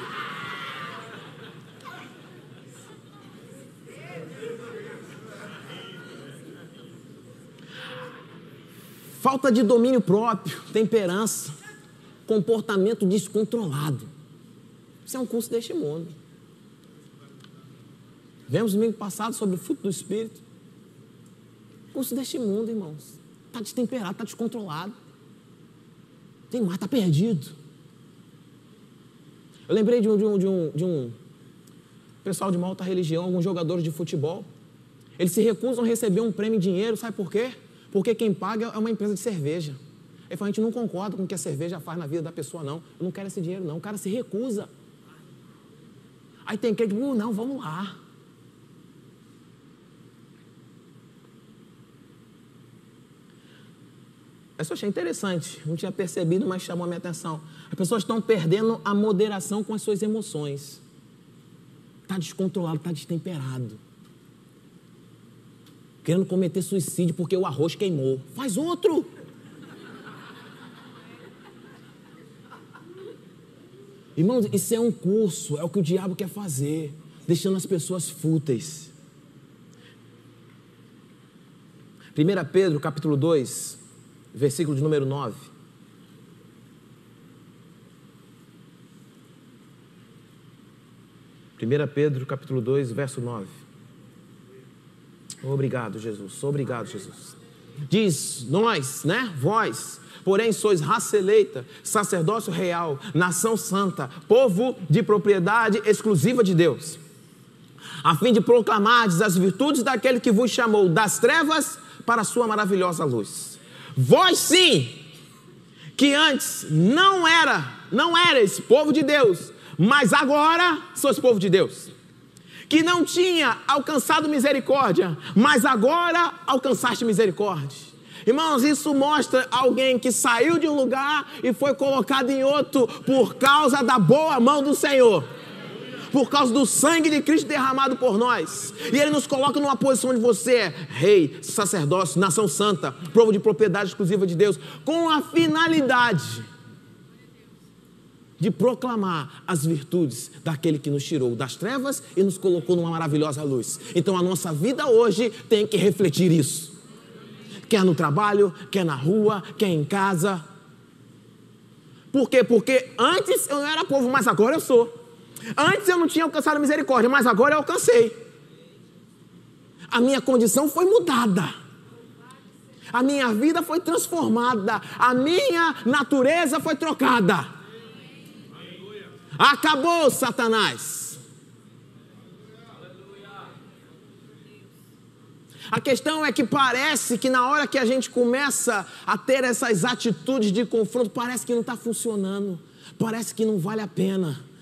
Falta de domínio próprio, temperança, comportamento descontrolado. Isso é um curso deste mundo. Vemos domingo passado sobre o fruto do Espírito. O curso deste mundo, irmãos. Está destemperado, está descontrolado. Tem mais, está perdido. Eu lembrei de um, de um, de um, de um pessoal de uma alta religião, alguns jogadores de futebol. Eles se recusam a receber um prêmio em dinheiro, sabe por quê? Porque quem paga é uma empresa de cerveja. Ele fala, a gente não concorda com o que a cerveja faz na vida da pessoa, não. Eu não quero esse dinheiro, não. O cara se recusa. Aí tem que, uh, não, vamos lá. Essa eu achei interessante, não tinha percebido, mas chamou a minha atenção. As pessoas estão perdendo a moderação com as suas emoções. Está descontrolado, está destemperado. Querendo cometer suicídio porque o arroz queimou. Faz outro. Irmãos, isso é um curso, é o que o diabo quer fazer, deixando as pessoas fúteis. 1 Pedro capítulo 2, versículo de número 9. Primeira Pedro, capítulo 2, verso 9. Obrigado, Jesus. Obrigado, Jesus. Diz, nós, né? Vós, porém sois raça eleita, sacerdócio real, nação santa, povo de propriedade exclusiva de Deus, a fim de proclamardes as virtudes daquele que vos chamou das trevas para a sua maravilhosa luz. Vós sim, que antes não era, não erais povo de Deus, mas agora sois povo de Deus. Que não tinha alcançado misericórdia, mas agora alcançaste misericórdia. Irmãos, isso mostra alguém que saiu de um lugar e foi colocado em outro por causa da boa mão do Senhor por causa do sangue de Cristo derramado por nós. E Ele nos coloca numa posição de você é rei, sacerdócio, nação santa, povo de propriedade exclusiva de Deus, com a finalidade de proclamar as virtudes daquele que nos tirou das trevas e nos colocou numa maravilhosa luz. Então a nossa vida hoje tem que refletir isso. Quer no trabalho, quer na rua, quer em casa. Por quê? Porque antes eu não era povo, mas agora eu sou. Antes eu não tinha alcançado a misericórdia, mas agora eu alcancei. A minha condição foi mudada. A minha vida foi transformada. A minha natureza foi trocada. Acabou, Satanás. A questão é que parece que na hora que a gente começa a ter essas atitudes de confronto, parece que não está funcionando, parece que não vale a pena.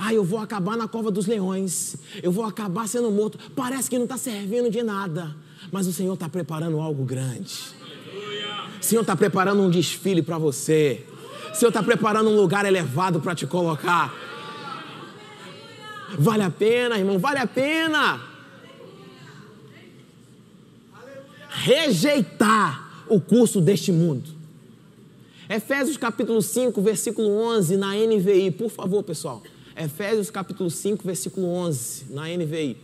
Ah, eu vou acabar na cova dos leões, eu vou acabar sendo morto. Parece que não está servindo de nada, mas o Senhor está preparando algo grande. O Senhor está preparando um desfile para você. O Senhor está preparando um lugar elevado para te colocar. Vale a pena, irmão, vale a pena. Rejeitar o curso deste mundo. Efésios capítulo 5, versículo 11, na NVI, por favor, pessoal. Efésios capítulo 5, versículo 11, na NVI.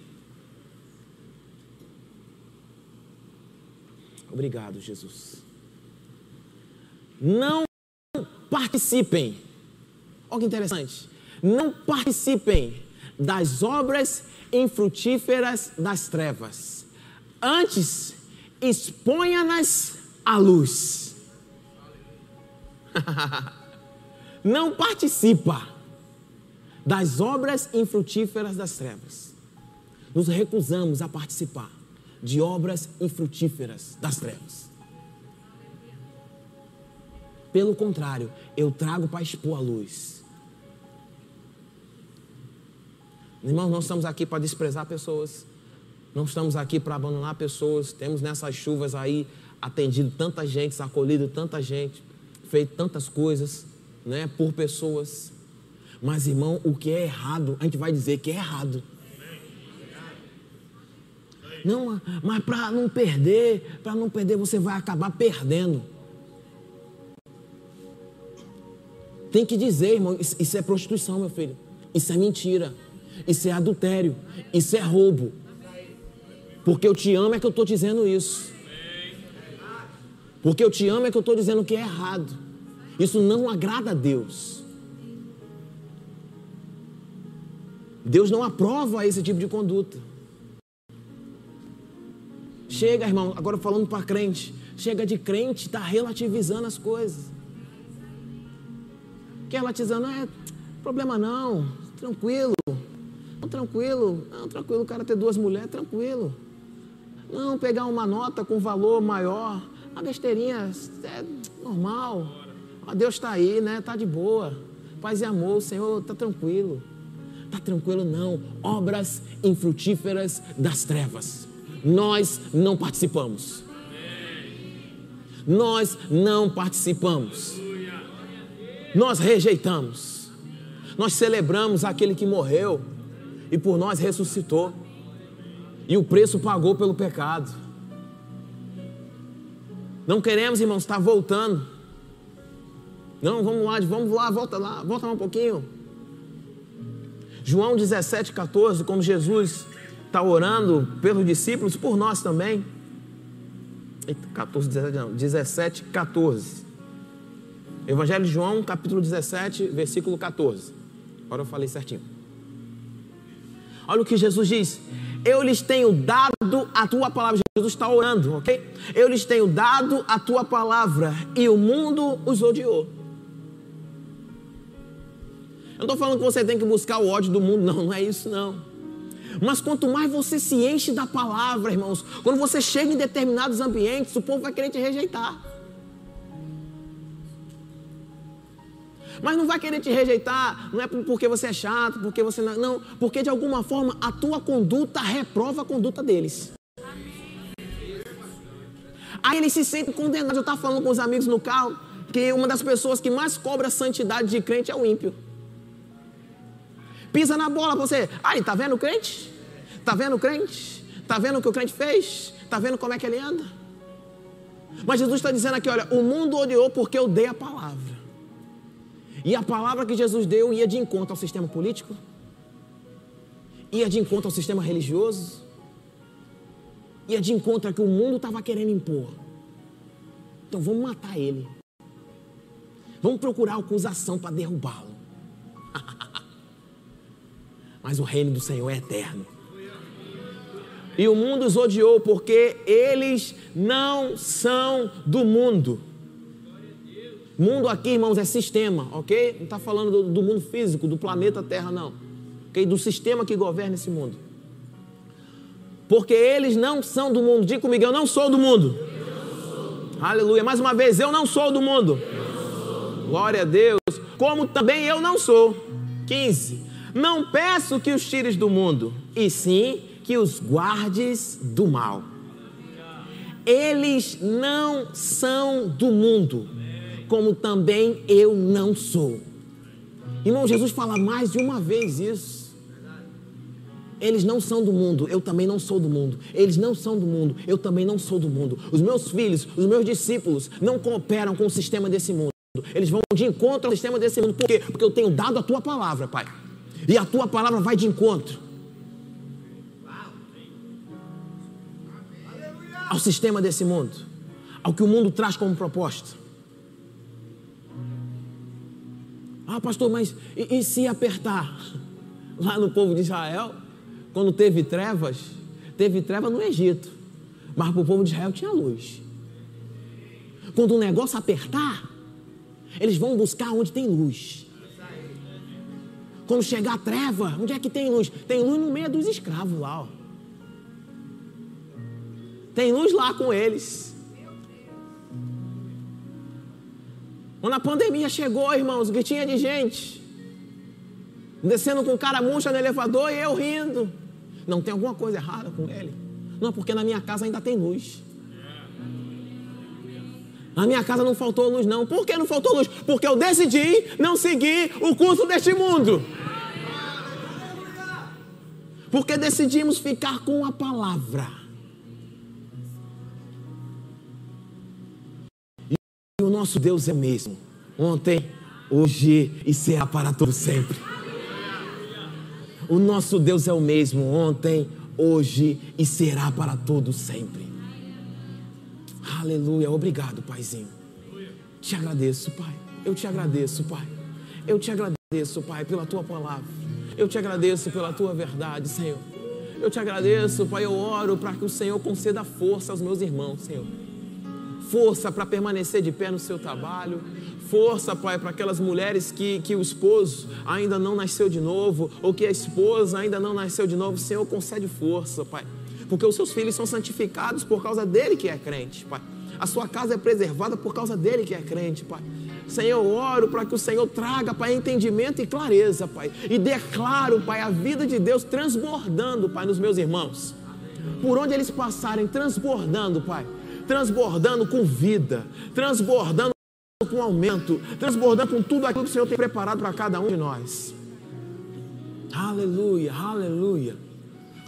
Obrigado, Jesus. Não participem, olha que interessante, não participem das obras infrutíferas das trevas. Antes, exponha-nas à luz. não participa das obras infrutíferas das trevas. Nos recusamos a participar de obras infrutíferas das trevas. Pelo contrário, eu trago para expor a luz. Irmãos, não estamos aqui para desprezar pessoas, não estamos aqui para abandonar pessoas. Temos nessas chuvas aí atendido tanta gente, acolhido tanta gente, feito tantas coisas, né, por pessoas. Mas, irmão, o que é errado, a gente vai dizer que é errado. Não, mas para não perder, para não perder, você vai acabar perdendo. Tem que dizer, irmão, isso, é prostituição, meu filho. Isso é mentira. Isso é adultério. Isso é roubo. Porque eu te amo é que eu estou dizendo isso. Porque eu te amo é que eu estou dizendo que é errado. Isso não agrada a Deus. Deus não aprova esse tipo de conduta. Chega, irmão, agora falando para crente. Chega de crente, está relativizando as coisas. Que relativizando, é problema não, tranquilo. Não, tranquilo, não, tranquilo, o cara ter duas mulheres, tranquilo. Não, pegar uma nota com valor maior, a besteirinha é normal. Deus está aí, né? Está de boa. Paz e amor, o Senhor está tranquilo. Está tranquilo, não. Obras infrutíferas das trevas. Nós não participamos. Nós não participamos. Nós rejeitamos. Nós celebramos aquele que morreu e por nós ressuscitou. E o preço pagou pelo pecado. Não queremos, irmãos, estar voltando. Não, vamos lá, vamos lá, volta lá, volta lá um pouquinho. João 17, 14, como Jesus está orando pelos discípulos, por nós também. 14, 17, não, 17, 14. Evangelho de João, capítulo 17, versículo 14. Agora eu falei certinho. Olha o que Jesus diz: Eu lhes tenho dado a tua palavra. Jesus está orando, ok? Eu lhes tenho dado a tua palavra e o mundo os odiou. Eu não estou falando que você tem que buscar o ódio do mundo, não, não é isso não. Mas quanto mais você se enche da palavra, irmãos, quando você chega em determinados ambientes, o povo vai querer te rejeitar. Mas não vai querer te rejeitar, não é porque você é chato, porque você não. Não, porque de alguma forma a tua conduta reprova a conduta deles. Aí eles se sentem condenados. Eu estava falando com os amigos no carro que uma das pessoas que mais cobra santidade de crente é o ímpio. Pisa na bola você. Aí, tá vendo o crente? Tá vendo o crente? Tá vendo o que o crente fez? Tá vendo como é que ele anda? Mas Jesus está dizendo aqui: olha, o mundo odiou porque eu dei a palavra. E a palavra que Jesus deu ia de encontro ao sistema político, ia de encontro ao sistema religioso, ia de encontro ao que o mundo estava querendo impor. Então vamos matar ele. Vamos procurar acusação para derrubá-lo. Mas o reino do Senhor é eterno. E o mundo os odiou porque eles não são do mundo. Mundo aqui, irmãos, é sistema, ok? Não está falando do, do, mundo físico, do planeta Terra, não. Ok? Do sistema que governa esse mundo. Porque eles não são do mundo. Diga comigo, eu não sou do mundo. Aleluia. Mais uma vez, eu não sou do mundo. Glória a Deus. Como também eu não sou. 15. Não peço que os tires do mundo, e sim que os guardes do mal. Eles não são do mundo, como também eu não sou. Irmão, Jesus fala mais de uma vez isso. Eles não são do mundo, eu também não sou do mundo. Eles não são do mundo, eu também não sou do mundo. Os meus filhos, os meus discípulos não cooperam com o sistema desse mundo. Eles vão de encontro ao sistema desse mundo. Por quê? Porque eu tenho dado a tua palavra, Pai. E a tua palavra vai de encontro ao sistema desse mundo, ao que o mundo traz como proposta. Ah, pastor, mas e, e se apertar? Lá no povo de Israel, quando teve trevas, teve treva no Egito, mas para o povo de Israel tinha luz. Quando o negócio apertar, eles vão buscar onde tem luz. Quando chegar a treva, onde é que tem luz? Tem luz no meio dos escravos lá. Ó. Tem luz lá com eles. Quando a pandemia chegou, irmãos, que tinha de gente descendo com cara murcha no elevador e eu rindo. Não tem alguma coisa errada com ele? Não, porque na minha casa ainda tem luz. Na minha casa não faltou luz, não. Por que não faltou luz? Porque eu decidi não seguir o curso deste mundo. Porque decidimos ficar com a palavra. E o nosso Deus é o mesmo. Ontem, hoje e será para todo sempre. O nosso Deus é o mesmo ontem, hoje e será para todo sempre. Aleluia. Obrigado, Paizinho. Te agradeço, Pai. Eu te agradeço, Pai. Eu te agradeço, Pai, pela tua palavra. Eu te agradeço pela tua verdade, Senhor. Eu te agradeço, Pai. Eu oro para que o Senhor conceda força aos meus irmãos, Senhor. Força para permanecer de pé no seu trabalho. Força, Pai, para aquelas mulheres que, que o esposo ainda não nasceu de novo, ou que a esposa ainda não nasceu de novo. Senhor, concede força, Pai. Porque os seus filhos são santificados por causa dele que é crente, Pai. A sua casa é preservada por causa dele que é crente, Pai. Senhor, oro para que o Senhor traga, Pai, entendimento e clareza, Pai. E declaro, Pai, a vida de Deus transbordando, Pai, nos meus irmãos. Por onde eles passarem, transbordando, Pai. Transbordando com vida, transbordando com aumento, transbordando com tudo aquilo que o Senhor tem preparado para cada um de nós. Aleluia, aleluia.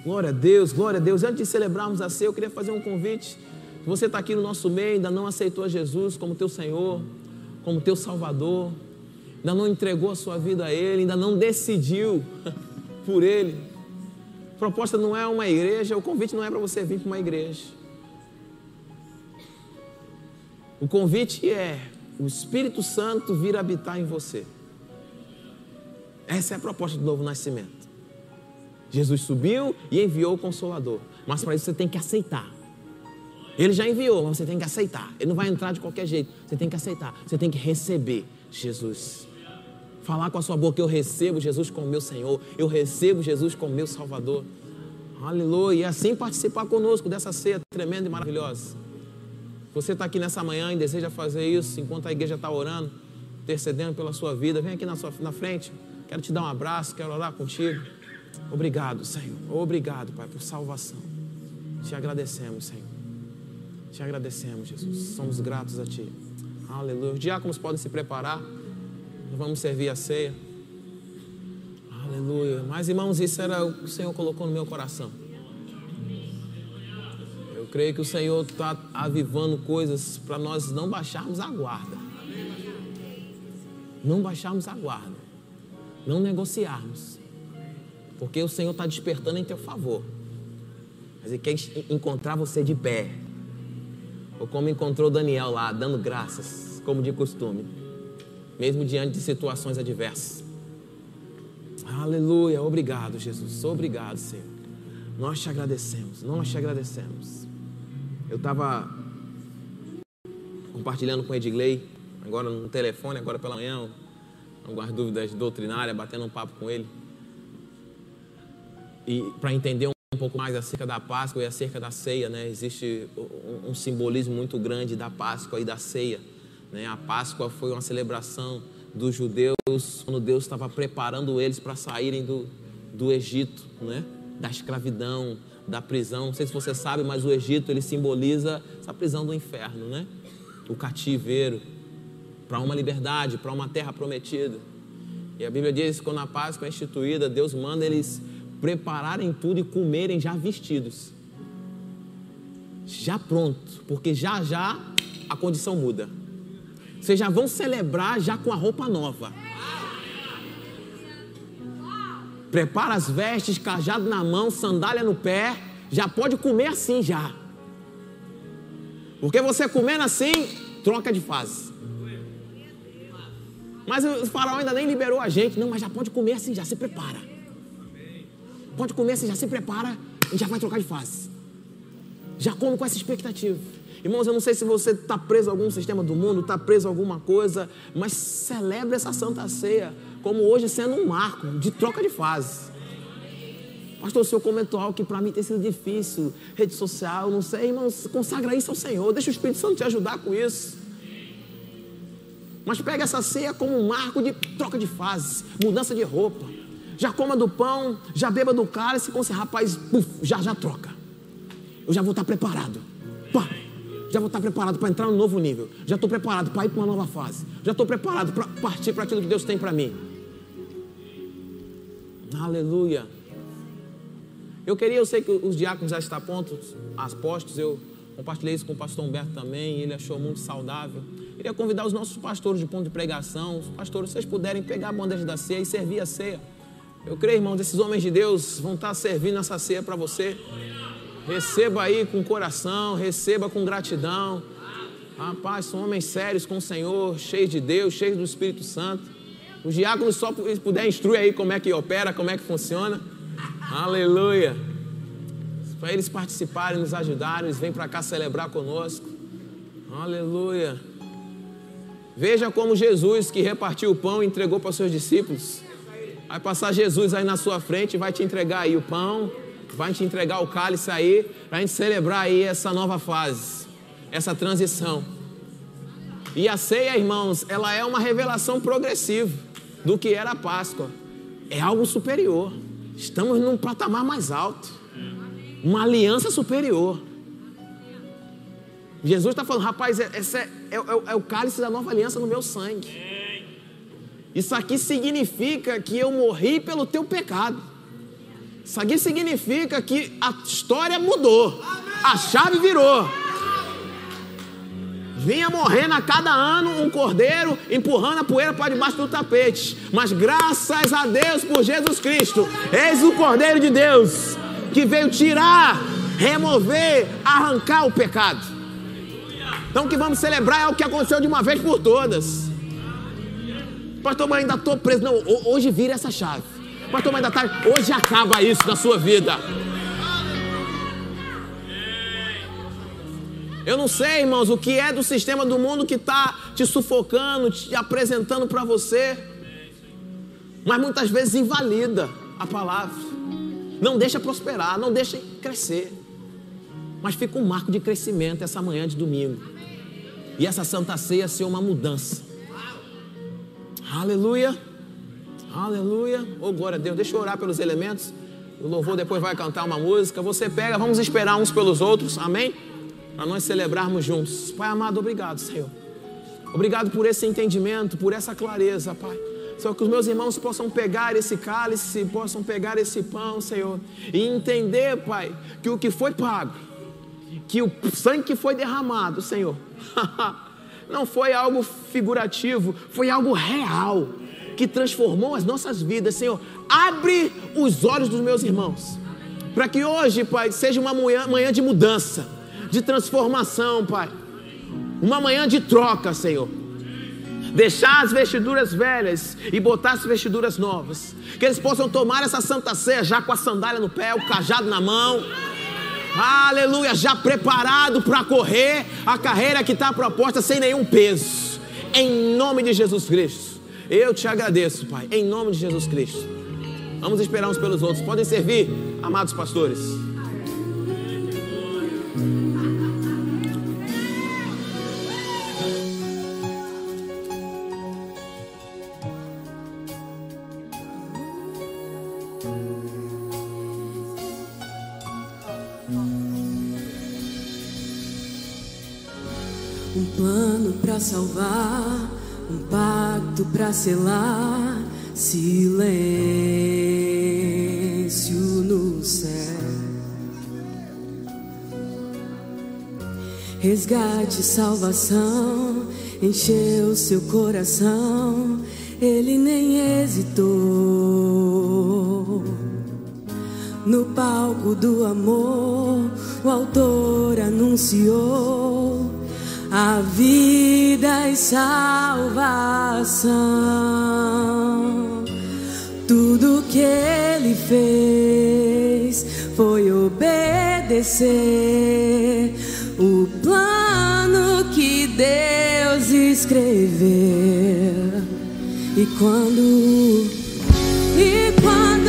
Glória a Deus, glória a Deus. Antes de celebrarmos a ceia, eu queria fazer um convite. Você está aqui no nosso meio, ainda não aceitou a Jesus como teu Senhor, como teu Salvador, ainda não entregou a sua vida a Ele, ainda não decidiu por Ele. A proposta não é uma igreja, o convite não é para você vir para uma igreja. O convite é o Espírito Santo vir habitar em você. Essa é a proposta do novo nascimento. Jesus subiu e enviou o Consolador, mas para isso você tem que aceitar. Ele já enviou, mas você tem que aceitar. Ele não vai entrar de qualquer jeito. Você tem que aceitar. Você tem que receber Jesus. Falar com a sua boca: Eu recebo Jesus como meu Senhor. Eu recebo Jesus como meu Salvador. Aleluia. E assim participar conosco dessa ceia tremenda e maravilhosa. Você está aqui nessa manhã e deseja fazer isso enquanto a igreja está orando, intercedendo pela sua vida. Vem aqui na, sua, na frente. Quero te dar um abraço, quero orar contigo. Obrigado, Senhor. Obrigado, Pai, por salvação. Te agradecemos, Senhor. Te agradecemos, Jesus. Somos gratos a Ti. Aleluia. Os diáconos podem se preparar. Vamos servir a ceia. Aleluia. Mas, irmãos, isso era o que o Senhor colocou no meu coração. Eu creio que o Senhor está avivando coisas para nós não baixarmos a guarda. Não baixarmos a guarda. Não negociarmos. Porque o Senhor está despertando em teu favor. Mas Ele quer encontrar você de pé ou como encontrou Daniel lá, dando graças, como de costume, mesmo diante de situações adversas. Aleluia, obrigado, Jesus, obrigado, Senhor. Nós te agradecemos, nós te agradecemos. Eu estava compartilhando com o Edgley, agora no telefone, agora pela manhã, algumas dúvidas doutrinárias, batendo um papo com ele. E para entender um pouco mais acerca da Páscoa e acerca da ceia, né? Existe um, um simbolismo muito grande da Páscoa e da ceia. Né? A Páscoa foi uma celebração dos judeus quando Deus estava preparando eles para saírem do, do Egito, né? Da escravidão, da prisão. Não sei se você sabe, mas o Egito ele simboliza essa prisão do inferno, né? O cativeiro para uma liberdade, para uma terra prometida. E a Bíblia diz que quando a Páscoa é instituída, Deus manda eles prepararem tudo e comerem já vestidos. Já pronto, porque já já a condição muda. Vocês já vão celebrar já com a roupa nova. Prepara as vestes, cajado na mão, sandália no pé, já pode comer assim já. Porque você comendo assim, troca de fase. Mas o faraó ainda nem liberou a gente. Não, mas já pode comer assim, já se prepara. Comer, você já se prepara e já vai trocar de face. Já come com essa expectativa. Irmãos, eu não sei se você está preso a algum sistema do mundo, está preso a alguma coisa, mas celebre essa Santa Ceia como hoje sendo um marco de troca de fase. Pastor, o senhor comentou algo que para mim tem sido difícil, rede social, não sei, irmãos, consagra isso ao Senhor, deixa o Espírito Santo te ajudar com isso. Mas pega essa ceia como um marco de troca de fase, mudança de roupa já coma do pão, já beba do cálice, com esse rapaz, já já troca. Eu já vou estar preparado. Pá, já vou estar preparado para entrar no novo nível. Já estou preparado para ir para uma nova fase. Já estou preparado para partir para aquilo que Deus tem para mim. Aleluia. Eu queria, eu sei que os diáconos já estão prontos, as postos, eu compartilhei isso com o pastor Humberto também, ele achou muito saudável. Queria convidar os nossos pastores de ponto de pregação, os pastores, se vocês puderem pegar a bandeja da ceia e servir a ceia. Eu creio, irmãos, esses homens de Deus vão estar servindo essa ceia para você. Receba aí com coração, receba com gratidão. Rapaz, são homens sérios com o Senhor, cheios de Deus, cheios do Espírito Santo. Os diáconos só puder instruir aí como é que opera, como é que funciona. Aleluia. para eles participarem, nos ajudarem, eles vêm para cá celebrar conosco. Aleluia. Veja como Jesus, que repartiu o pão entregou para os seus discípulos, vai passar Jesus aí na sua frente vai te entregar aí o pão, vai te entregar o cálice aí, para a gente celebrar aí essa nova fase, essa transição. E a ceia, irmãos, ela é uma revelação progressiva do que era a Páscoa. É algo superior. Estamos num patamar mais alto. Uma aliança superior. Jesus está falando, rapaz, esse é, é, é, é, o cálice da nova aliança no meu sangue. Isso aqui significa que eu morri pelo teu pecado. Isso aqui significa que a história mudou. A chave virou. Vinha morrendo a cada ano um cordeiro, empurrando a poeira para debaixo do tapete. Mas graças a Deus por Jesus Cristo, eis o Cordeiro de Deus que veio tirar, remover, arrancar o pecado. Então o que vamos celebrar é o que aconteceu de uma vez por todas. Pastor, mas ainda estou preso. Não, hoje vira essa chave. Pastor, mas ainda tá. Hoje acaba isso na sua vida. Eu não sei, irmãos, o que é do sistema do mundo que está te sufocando, te apresentando para você. Mas muitas vezes invalida a palavra. Não deixa prosperar, não deixa crescer. Mas fica um marco de crescimento essa manhã de domingo e essa santa ceia ser uma mudança. Aleluia, aleluia. Oh, glória a Deus. Deixa eu orar pelos elementos. O louvor depois vai cantar uma música. Você pega, vamos esperar uns pelos outros, amém? Para nós celebrarmos juntos. Pai amado, obrigado, Senhor. Obrigado por esse entendimento, por essa clareza, Pai. Só que os meus irmãos possam pegar esse cálice, possam pegar esse pão, Senhor, e entender, Pai, que o que foi pago, que o sangue que foi derramado, Senhor, não foi algo figurativo, foi algo real que transformou as nossas vidas. Senhor, abre os olhos dos meus irmãos, para que hoje, Pai, seja uma manhã, manhã de mudança, de transformação, Pai, uma manhã de troca, Senhor. Deixar as vestiduras velhas e botar as vestiduras novas. Que eles possam tomar essa santa ceia já com a sandália no pé, o cajado na mão aleluia, já preparado para correr a carreira que está proposta sem nenhum peso, em nome de Jesus Cristo. Eu te agradeço, Pai, em nome de Jesus Cristo. Vamos esperar uns pelos outros. Podem servir, amados pastores. Para salvar, um pacto para selar, silêncio no céu. Resgate, salvação, encheu seu coração, ele nem hesitou. No palco do amor, o autor anunciou a vida e salvação. Tudo que ele fez foi obedecer o plano que Deus escreveu. E quando e quando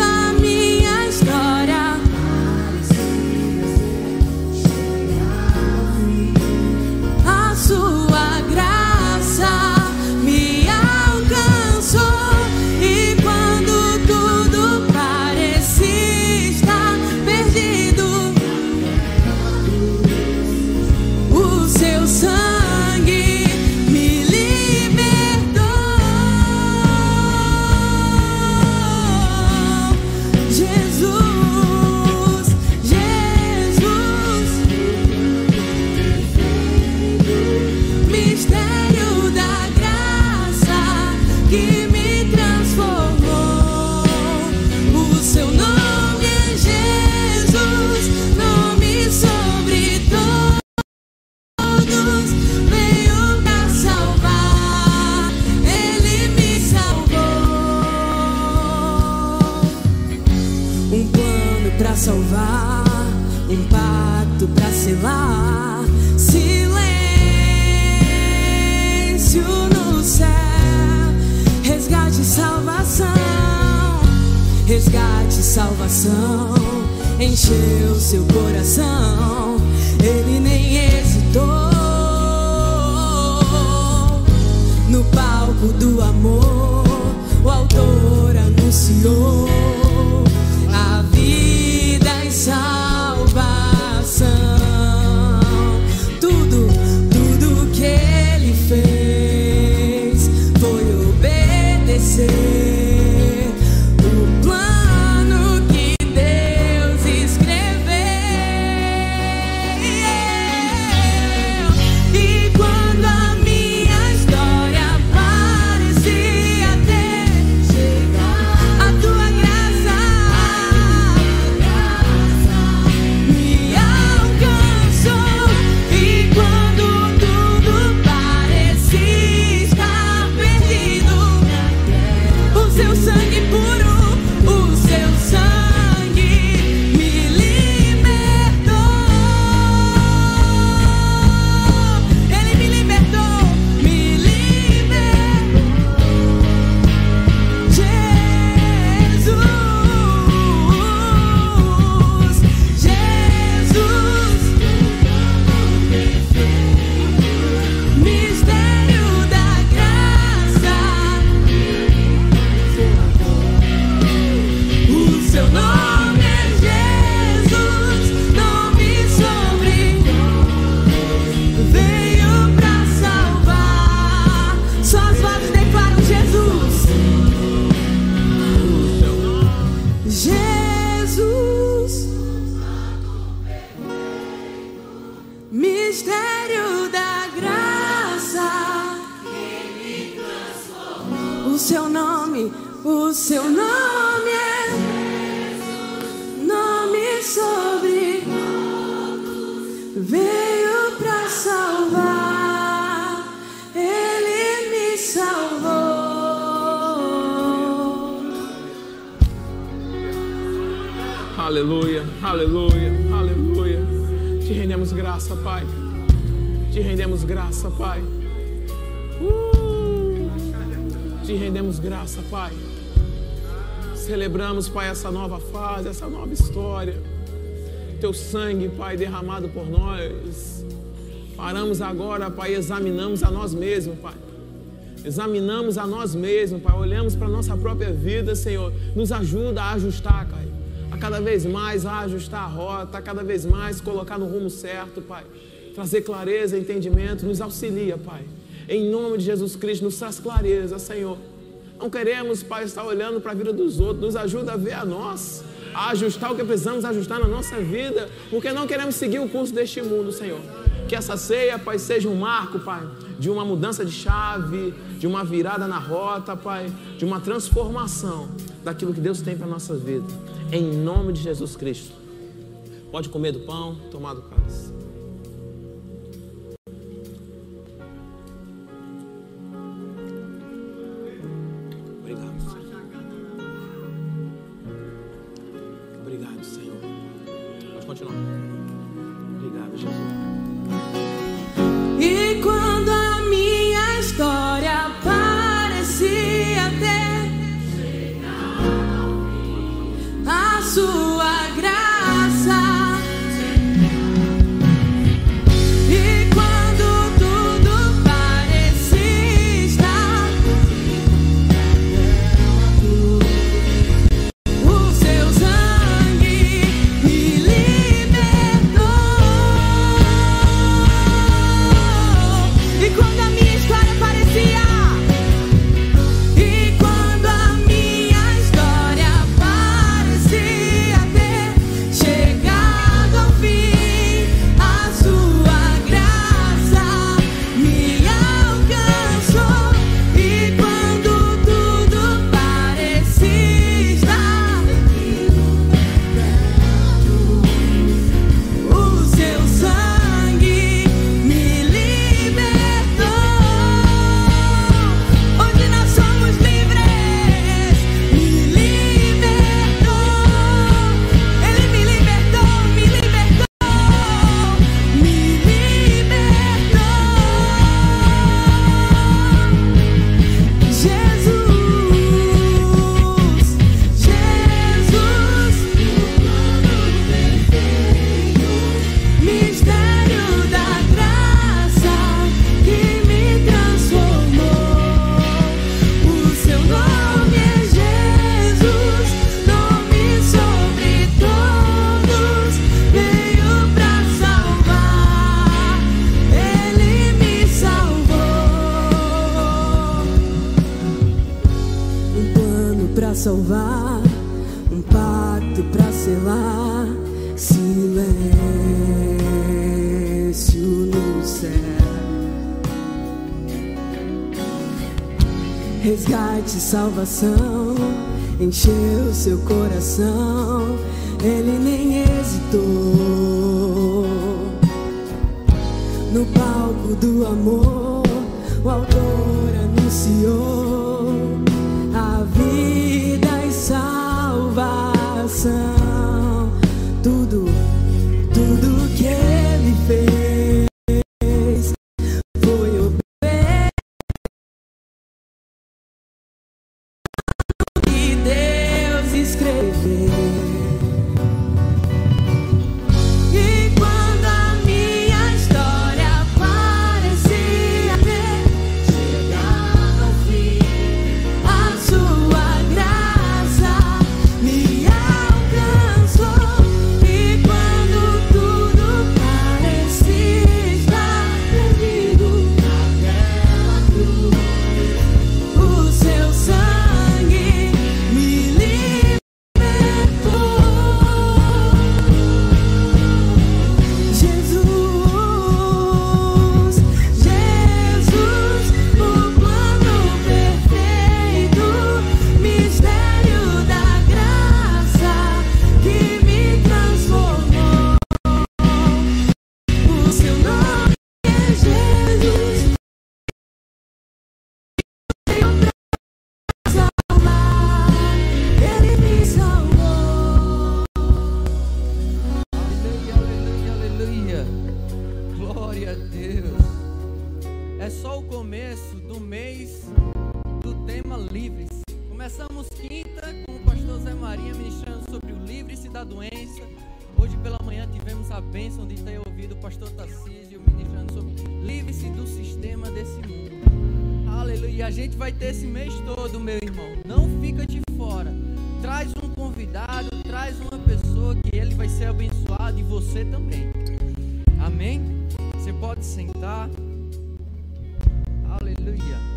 seu nome é nome sobre veio pra salvar. Ele me salvou. Aleluia, aleluia, aleluia. Te rendemos graça, Pai. Te rendemos graça, Pai. Uh! Te rendemos graça, Pai. Celebramos, Pai, essa nova fase, essa nova história. Teu sangue, Pai, derramado por nós. Paramos agora, Pai, examinamos a nós mesmos, Pai. Examinamos a nós mesmos, Pai. Olhamos para a nossa própria vida, Senhor. Nos ajuda a ajustar, Pai. A cada vez mais a ajustar a rota, a cada vez mais colocar no rumo certo, Pai. Trazer clareza, entendimento, nos auxilia, Pai. Em nome de Jesus Cristo, nos traz clareza, Senhor. Não queremos, Pai, estar olhando para a vida dos outros. Nos ajuda a ver a nós, a ajustar o que precisamos ajustar na nossa vida, porque não queremos seguir o curso deste mundo, Senhor. Que essa ceia, Pai, seja um marco, Pai, de uma mudança de chave, de uma virada na rota, Pai, de uma transformação daquilo que Deus tem para a nossa vida. Em nome de Jesus Cristo. Pode comer do pão, tomar do cálice. Salvação, encheu seu coração, ele nem bênção de ter ouvido o pastor Tarcísio ministrando sobre livre-se do sistema desse mundo. Aleluia. E a gente vai ter esse mês todo, meu irmão. Não fica de fora. Traz um convidado, traz uma pessoa que ele vai ser abençoado e você também. Amém? Você pode sentar. Aleluia.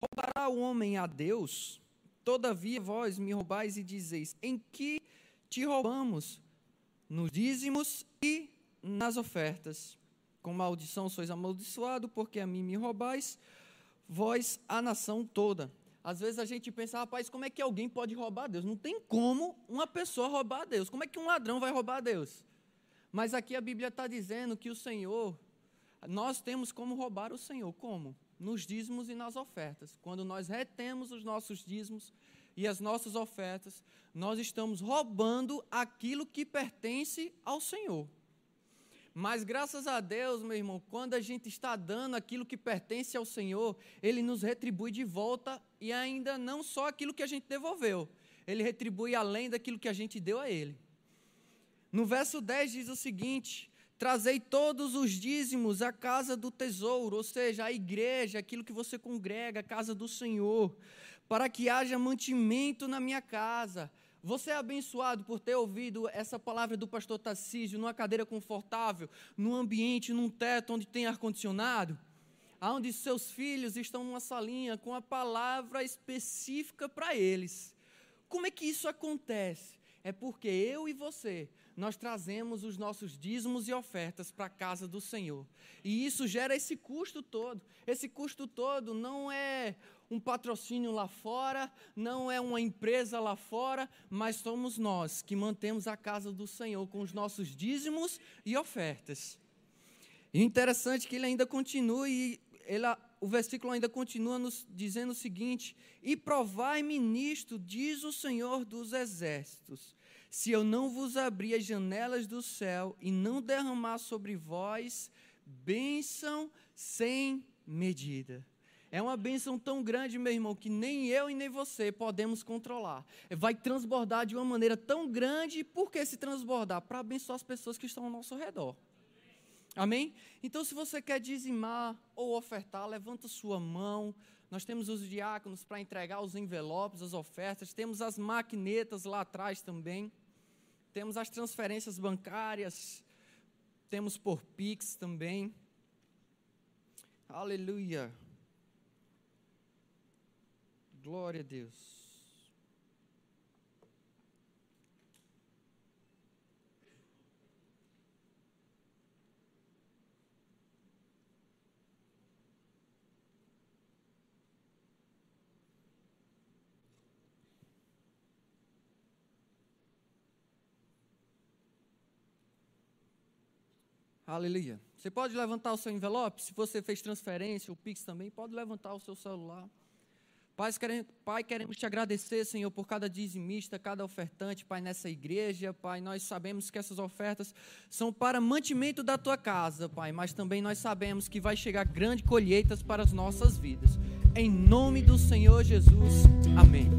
Roubará o homem a Deus? Todavia vós me roubais e dizeis: Em que te roubamos? Nos dízimos e nas ofertas. Com maldição sois amaldiçoado, porque a mim me roubais, vós a nação toda. Às vezes a gente pensa, rapaz, como é que alguém pode roubar a Deus? Não tem como uma pessoa roubar a Deus. Como é que um ladrão vai roubar a Deus? Mas aqui a Bíblia está dizendo que o Senhor, nós temos como roubar o Senhor. Como? Nos dízimos e nas ofertas. Quando nós retemos os nossos dízimos e as nossas ofertas, nós estamos roubando aquilo que pertence ao Senhor. Mas graças a Deus, meu irmão, quando a gente está dando aquilo que pertence ao Senhor, Ele nos retribui de volta e ainda não só aquilo que a gente devolveu, Ele retribui além daquilo que a gente deu a Ele. No verso 10 diz o seguinte: Trazei todos os dízimos à casa do tesouro, ou seja, a igreja, aquilo que você congrega, a casa do Senhor, para que haja mantimento na minha casa. Você é abençoado por ter ouvido essa palavra do pastor Tarcísio numa cadeira confortável, num ambiente, num teto onde tem ar-condicionado? Onde seus filhos estão numa salinha com a palavra específica para eles. Como é que isso acontece? É porque eu e você, nós trazemos os nossos dízimos e ofertas para a casa do Senhor. E isso gera esse custo todo. Esse custo todo não é um patrocínio lá fora, não é uma empresa lá fora, mas somos nós que mantemos a casa do Senhor com os nossos dízimos e ofertas. E interessante que ele ainda continua e ele, o versículo ainda continua nos dizendo o seguinte: E provai-me nisto, diz o Senhor dos exércitos, se eu não vos abrir as janelas do céu e não derramar sobre vós bênção sem medida. É uma bênção tão grande, meu irmão, que nem eu e nem você podemos controlar. Vai transbordar de uma maneira tão grande. Por que se transbordar? Para abençoar as pessoas que estão ao nosso redor. Amém? Então, se você quer dizimar ou ofertar, levanta sua mão. Nós temos os diáconos para entregar os envelopes, as ofertas. Temos as maquinetas lá atrás também. Temos as transferências bancárias. Temos por Pix também. Aleluia. Glória a Deus. Aleluia. Você pode levantar o seu envelope? Se você fez transferência, o Pix também, pode levantar o seu celular. Pai, queremos te agradecer, Senhor, por cada dizimista, cada ofertante, Pai, nessa igreja. Pai, nós sabemos que essas ofertas são para mantimento da tua casa, Pai, mas também nós sabemos que vai chegar grandes colheitas para as nossas vidas. Em nome do Senhor Jesus. Amém.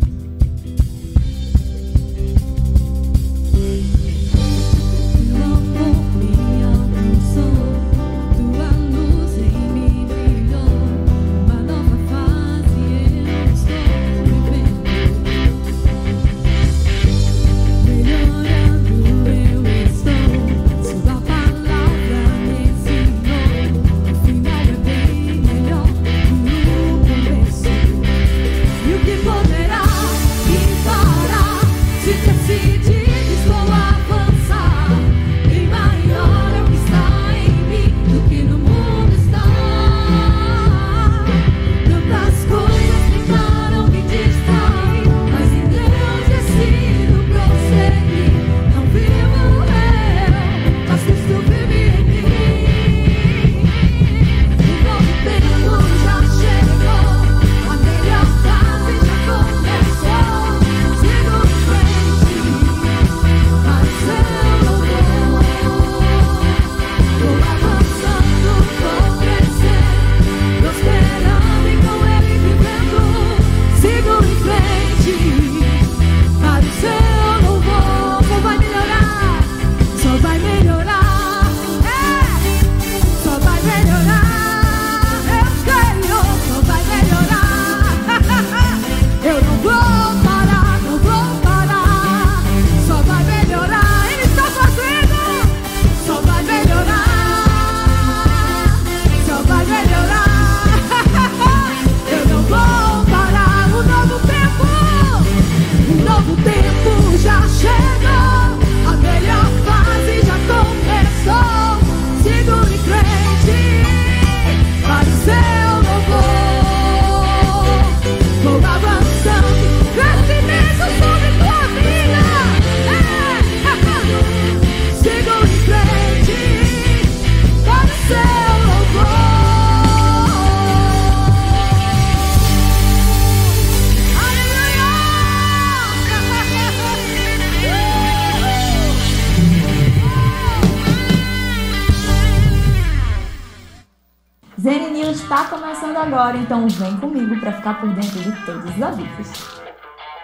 Então vem comigo para ficar por dentro de todos os avisos.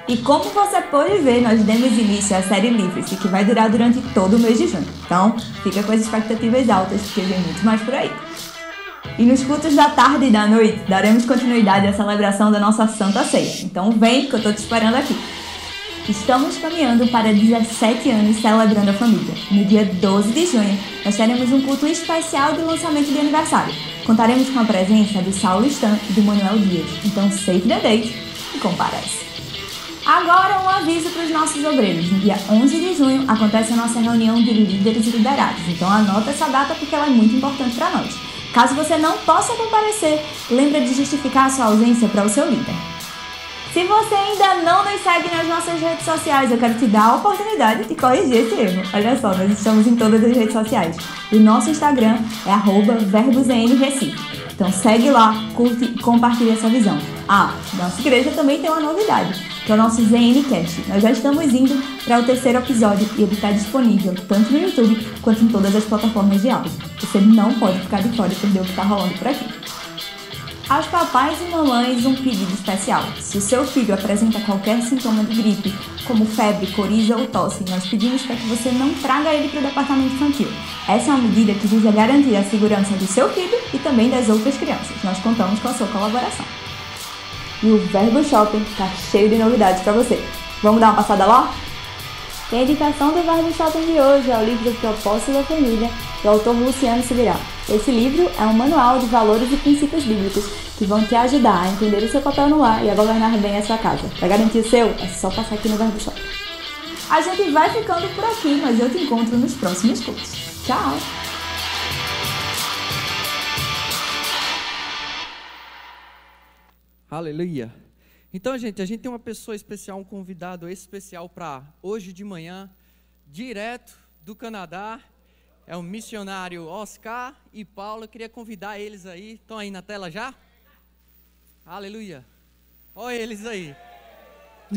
E como você pode ver, nós demos início à série Livre-se, que vai durar durante todo o mês de junho. Então, fica com as expectativas altas, porque vem muito mais por aí. E nos cultos da tarde e da noite, daremos continuidade à celebração da nossa Santa Ceia. Então vem que eu tô te esperando aqui. Estamos caminhando para 17 anos celebrando a família. No dia 12 de junho, nós teremos um culto especial de lançamento de aniversário. Contaremos com a presença do Saulo Stan e do Manuel Dias. Então, save the date e comparece. Agora, um aviso para os nossos obreiros. No dia 11 de junho acontece a nossa reunião de líderes e liderados. Então, anota essa data porque ela é muito importante para nós. Caso você não possa comparecer, lembra de justificar a sua ausência para o seu líder. Se você ainda não nos segue nas nossas redes sociais, eu quero te dar a oportunidade de corrigir esse erro. Olha só, nós estamos em todas as redes sociais. O nosso Instagram é verbosnrecife. Então segue lá, curte e compartilha essa visão. Ah, nossa igreja também tem uma novidade, que é o nosso ZNCast. Nós já estamos indo para o terceiro episódio e ele está disponível tanto no YouTube quanto em todas as plataformas de áudio. Você não pode ficar de fora e perder o que está rolando por aqui. Aos papais e mamães, um pedido especial. Se o seu filho apresenta qualquer sintoma de gripe, como febre, coriza ou tosse, nós pedimos para que você não traga ele para o departamento infantil. Essa é uma medida que visa garantir a segurança do seu filho e também das outras crianças. Nós contamos com a sua colaboração. E o Verbo Shopping está cheio de novidades para você. Vamos dar uma passada lá? E a indicação do Verbo Shopping de hoje é o livro Propósito da Família, do autor Luciano Subirá. Esse livro é um manual de valores e princípios bíblicos que vão te ajudar a entender o seu papel no lar e a governar bem a sua casa. Para garantir o seu, é só passar aqui no Verbo Shopping. A gente vai ficando por aqui, mas eu te encontro nos próximos cultos. Tchau! Aleluia. Então, gente, a gente tem uma pessoa especial, um convidado especial para hoje de manhã, direto do Canadá. É o missionário Oscar e Paula. Eu queria convidar eles aí. Estão aí na tela já? Aleluia. Olha eles aí.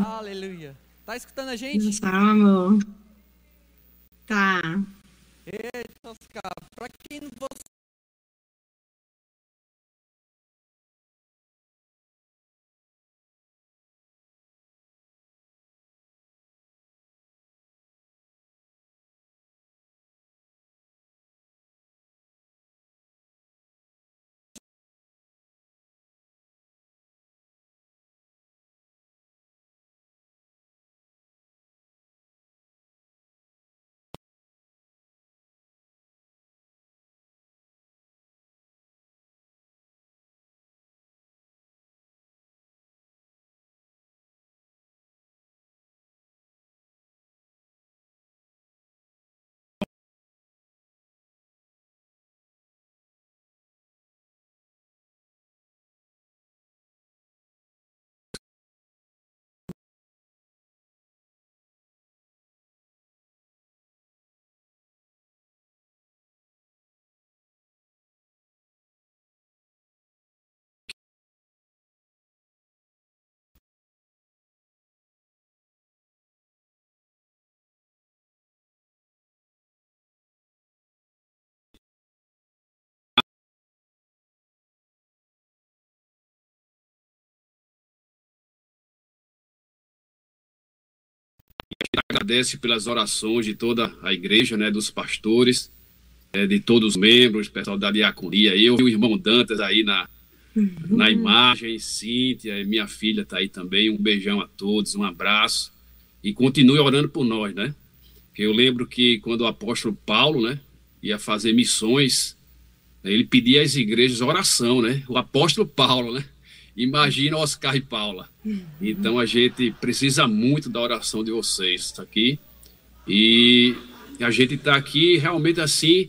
Aleluia. Tá escutando a gente? Amor. Tá. Eita, Oscar. Para quem você agradece pelas orações de toda a igreja, né, dos pastores, é, de todos os membros, pessoal da diaconia, eu e o irmão Dantas aí na, na imagem, Cíntia, minha filha está aí também, um beijão a todos, um abraço, e continue orando por nós, né, eu lembro que quando o apóstolo Paulo, né, ia fazer missões, ele pedia às igrejas oração, né, o apóstolo Paulo, né, Imagina Oscar e Paula. Então a gente precisa muito da oração de vocês aqui. E a gente está aqui realmente assim.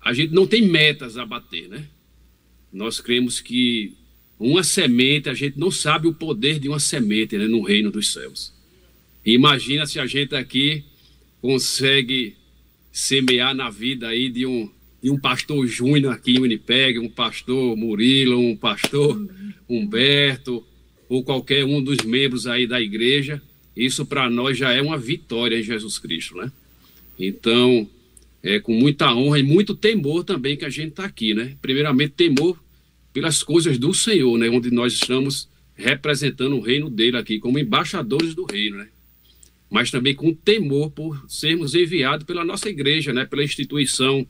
A gente não tem metas a bater, né? Nós cremos que uma semente, a gente não sabe o poder de uma semente né, no reino dos céus. Imagina se a gente aqui consegue semear na vida aí de um, de um pastor Júnior aqui em Winnipeg, um pastor Murilo, um pastor Humberto, ou qualquer um dos membros aí da igreja, isso para nós já é uma vitória em Jesus Cristo, né? Então, é com muita honra e muito temor também que a gente está aqui, né? Primeiramente, temor pelas coisas do Senhor, né? Onde nós estamos representando o reino dele aqui, como embaixadores do reino, né? Mas também com temor por sermos enviados pela nossa igreja, né? Pela instituição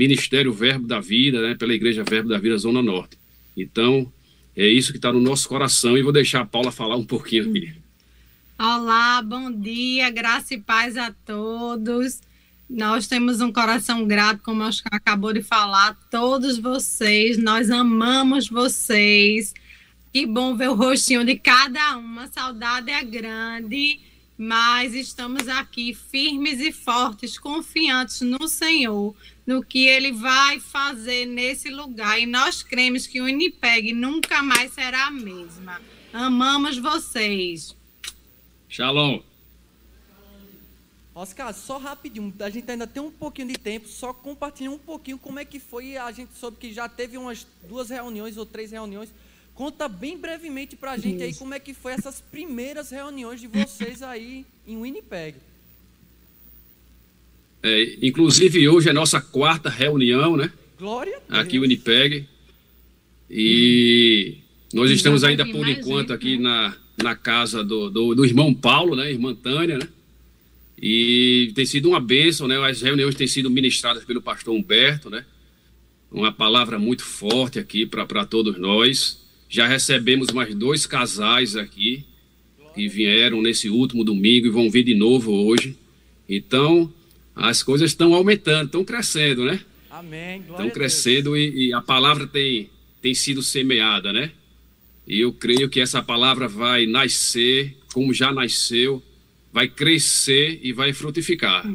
Ministério Verbo da Vida, né? Pela Igreja Verbo da Vida Zona Norte. Então, é isso que está no nosso coração e vou deixar a Paula falar um pouquinho aqui. Olá, bom dia, graça e paz a todos. Nós temos um coração grato, como Oscar acabou de falar, todos vocês, nós amamos vocês. Que bom ver o rostinho de cada uma, saudade é grande, mas estamos aqui firmes e fortes, confiantes no Senhor, no que ele vai fazer nesse lugar. E nós cremos que o Unipeg nunca mais será a mesma. Amamos vocês. Shalom. Oscar, só rapidinho, a gente ainda tem um pouquinho de tempo, só compartilhar um pouquinho como é que foi. A gente soube que já teve umas duas reuniões ou três reuniões. Conta bem brevemente pra gente aí como é que foi essas primeiras reuniões de vocês aí em Winnipeg. É, inclusive, hoje é nossa quarta reunião, né? Glória a Deus. Aqui em Winnipeg. E nós estamos ainda por enquanto aqui né? na, na casa do, do, do irmão Paulo, né? Irmã Tânia, né? E tem sido uma bênção, né? As reuniões têm sido ministradas pelo pastor Humberto, né? Uma palavra muito forte aqui para todos nós. Já recebemos mais dois casais aqui que vieram nesse último domingo e vão vir de novo hoje. Então, as coisas estão aumentando, estão crescendo, né? Amém. Glória Estão a Deus. crescendo e, e a palavra tem, tem sido semeada, né? E eu creio que essa palavra vai nascer, como já nasceu, vai crescer e vai frutificar.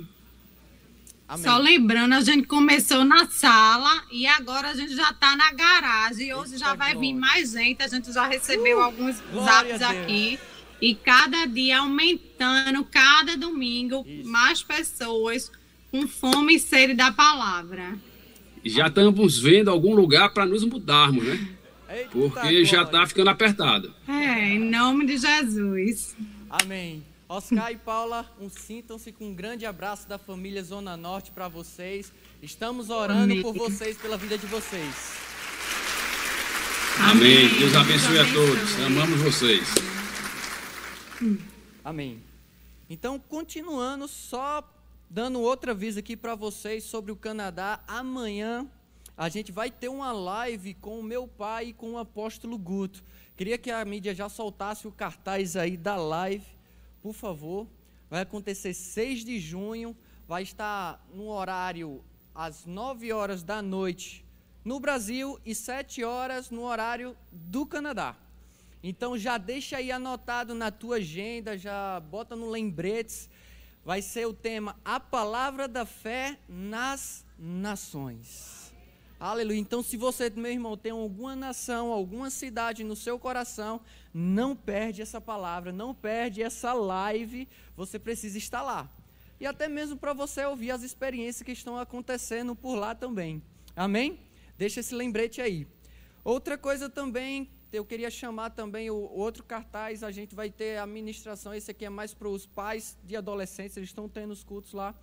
Amém. Só lembrando, a gente começou na sala e agora a gente já está na garagem. E hoje Eita, já vai vir glória. mais gente. A gente já recebeu alguns glória zaps a Deus. aqui. E cada dia aumentando, cada domingo, Isso. mais pessoas com fome e sede da palavra. E já estamos vendo algum lugar para nos mudarmos, né? Porque já está ficando apertado. É, em nome de Jesus. Amém. Oscar e Paula, um, sintam-se com um grande abraço da família Zona Norte para vocês. Estamos orando Amém. por vocês, pela vida de vocês. Amém. Deus abençoe a todos. Amamos vocês. Amém. Então, continuando, só dando outro aviso aqui para vocês sobre o Canadá. Amanhã a gente vai ter uma live com o meu pai e com o apóstolo Guto. Queria que a mídia já soltasse o cartaz aí da live, por favor. Vai acontecer 6 de junho, vai estar no horário às 9 horas da noite no Brasil e 7 horas no horário do Canadá. Então já deixa aí anotado na tua agenda, já bota no lembretes. Vai ser o tema A Palavra da Fé nas Nações. Aleluia. Então, se você, meu irmão, tem alguma nação, alguma cidade no seu coração, não perde essa palavra, não perde essa live, você precisa estar lá. E até mesmo para você ouvir as experiências que estão acontecendo por lá também. Amém? Deixa esse lembrete aí. Outra coisa também, eu queria chamar também o outro cartaz, a gente vai ter a ministração, esse aqui é mais para os pais de adolescentes, eles estão tendo os cultos lá,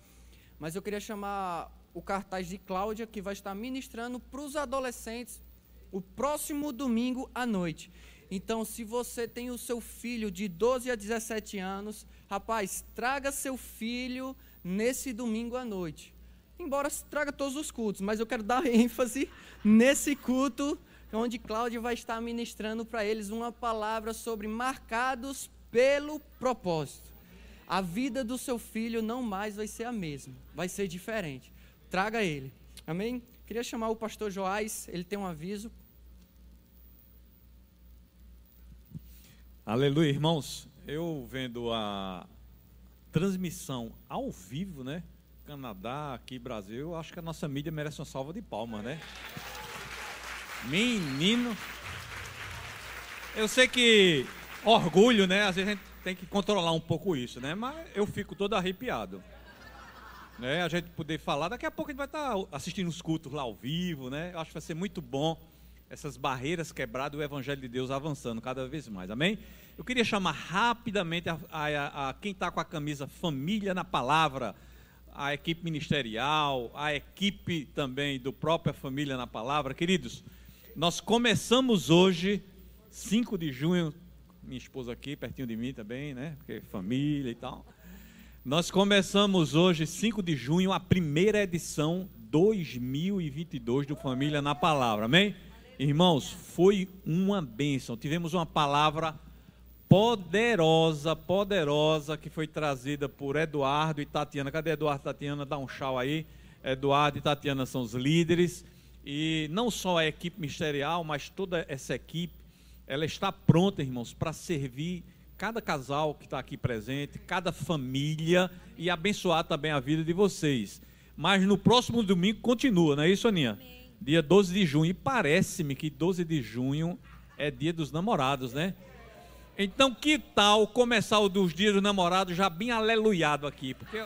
mas eu queria chamar o cartaz de Cláudia, que vai estar ministrando para os adolescentes o próximo domingo à noite. Então, se você tem o seu filho de 12 a 17 anos, rapaz, traga seu filho nesse domingo à noite. Embora traga todos os cultos, mas eu quero dar ênfase nesse culto onde Cláudia vai estar ministrando para eles uma palavra sobre marcados pelo propósito. A vida do seu filho não mais vai ser a mesma, vai ser diferente. Traga ele. Amém? Queria chamar o pastor Joás, ele tem um aviso. Aleluia, irmãos. Eu vendo a transmissão ao vivo, né? Canadá, aqui Brasil, eu acho que a nossa mídia merece uma salva de palmas, né? Menino. Eu sei que orgulho, né? Às vezes a gente tem que controlar um pouco isso, né? Mas eu fico todo arrepiado. Né? A gente poder falar, daqui a pouco a gente vai estar assistindo os cultos lá ao vivo, né? Eu acho que vai ser muito bom essas barreiras quebradas, o Evangelho de Deus avançando cada vez mais, amém? Eu queria chamar rapidamente a, a- a quem está com a camisa Família na Palavra, a equipe ministerial, a equipe também do própria Família na Palavra. Queridos, nós começamos hoje, 5 de junho, minha esposa aqui, pertinho de mim também, né? Porque família e tal. Nós começamos hoje, 5 de junho, a primeira edição 2022 do Família na Palavra, amém? Irmãos, foi uma bênção. Tivemos uma palavra poderosa, poderosa, que foi trazida por Eduardo e Tatiana. Cadê Eduardo e Tatiana? Dá um chau aí. Eduardo e Tatiana são os líderes. E não só a equipe ministerial, mas toda essa equipe, ela está pronta, irmãos, para servir cada casal que está aqui presente, cada família e abençoar também a vida de vocês. Mas no próximo domingo continua, não é isso, Aninha? Dia 12 de junho. E parece-me que 12 de junho é dia dos namorados, né? Então, que tal começar o dos dias dos namorados já bem aleluiado aqui? Porque,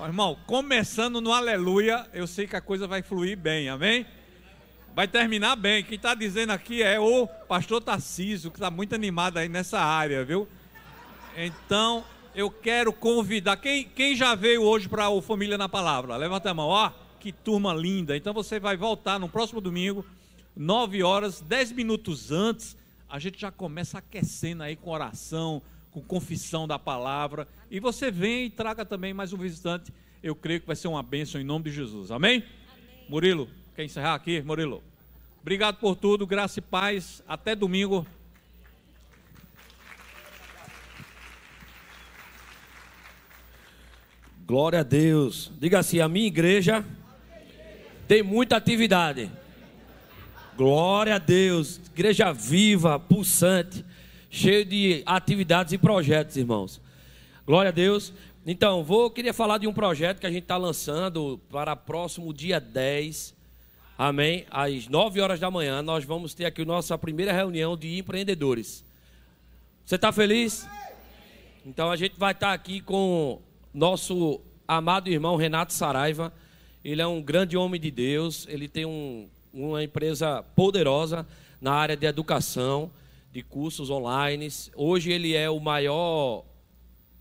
ó, irmão, começando no aleluia, eu sei que a coisa vai fluir bem, amém? Vai terminar bem. Quem está dizendo aqui é o pastor Tarcísio, que está muito animado aí nessa área, viu? Então, eu quero convidar. Quem, quem já veio hoje para o Família na Palavra? Levanta a mão. Ó, que turma linda. Então, você vai voltar no próximo domingo, 9 horas, 10 minutos antes, a gente já começa aquecendo aí com oração, com confissão da palavra. E você vem e traga também mais um visitante. Eu creio que vai ser uma bênção em nome de Jesus. Amém? Amém. Murilo, quer encerrar aqui, Murilo? Obrigado por tudo, graça e paz. Até domingo. Glória a Deus. Diga assim: a minha igreja tem muita atividade. Glória a Deus. Igreja viva, pulsante, cheio de atividades e projetos, irmãos. Glória a Deus. Então, vou queria falar de um projeto que a gente está lançando para próximo dia 10. Amém? Às 9 horas da manhã, nós vamos ter aqui nossa primeira reunião de empreendedores. Você está feliz? Então a gente vai estar tá aqui com nosso amado irmão Renato Saraiva. Ele é um grande homem de Deus, ele tem um, uma empresa poderosa na área de educação, de cursos online. Hoje ele é o maior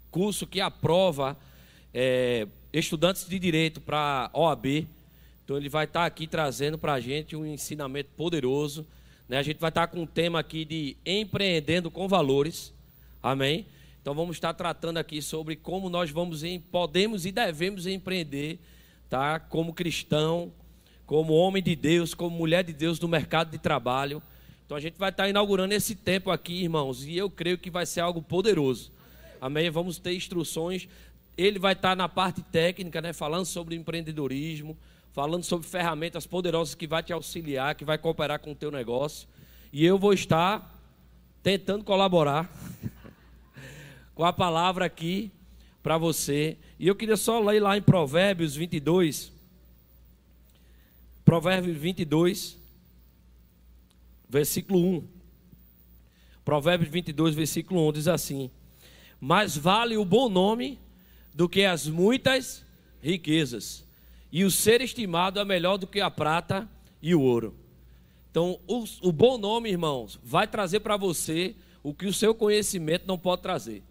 curso que aprova é, estudantes de direito para OAB. Então ele vai estar aqui trazendo para a gente um ensinamento poderoso. Né? A gente vai estar com um tema aqui de empreendendo com valores. Amém? Então vamos estar tratando aqui sobre como nós vamos em, podemos e devemos empreender, tá? Como cristão, como homem de Deus, como mulher de Deus no mercado de trabalho. Então a gente vai estar inaugurando esse tempo aqui, irmãos, e eu creio que vai ser algo poderoso. Amém? Vamos ter instruções. Ele vai estar na parte técnica, né, falando sobre empreendedorismo, falando sobre ferramentas poderosas que vai te auxiliar, que vai cooperar com o teu negócio. E eu vou estar tentando colaborar com a palavra aqui para você. E eu queria só ler lá em Provérbios 22. Provérbios 22, versículo 1. Provérbios 22, versículo 1 diz assim: Mais vale o bom nome do que as muitas riquezas, e o ser estimado é melhor do que a prata e o ouro. Então, o, o bom nome, irmãos, vai trazer para você o que o seu conhecimento não pode trazer.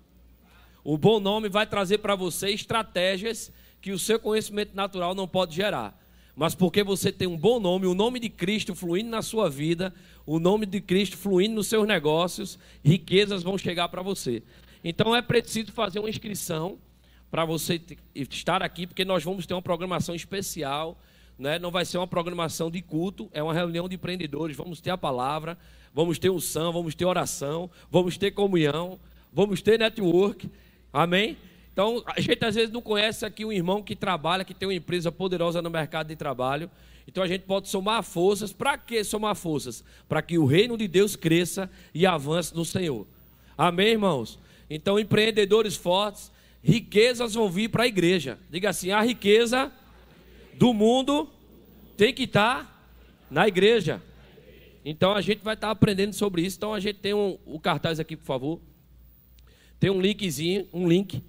O bom nome vai trazer para você estratégias que o seu conhecimento natural não pode gerar. Mas porque você tem um bom nome, o nome de Cristo fluindo na sua vida, o nome de Cristo fluindo nos seus negócios, riquezas vão chegar para você. Então é preciso fazer uma inscrição para você estar aqui, porque nós vamos ter uma programação especial. Né? Não vai ser uma programação de culto, é uma reunião de empreendedores. Vamos ter a palavra, vamos ter unção, vamos ter oração, vamos ter comunhão, vamos ter network. Amém? Então, a gente às vezes não conhece aqui um irmão que trabalha, que tem uma empresa poderosa no mercado de trabalho. Então a gente pode somar forças. Para que somar forças? Para que o reino de Deus cresça e avance no Senhor. Amém, irmãos? Então, empreendedores fortes, riquezas vão vir para a igreja. Diga assim: a riqueza do mundo tem que estar tá na igreja. Então a gente vai estar tá aprendendo sobre isso. Então a gente tem um, o cartaz aqui, por favor. Tem um linkzinho, um link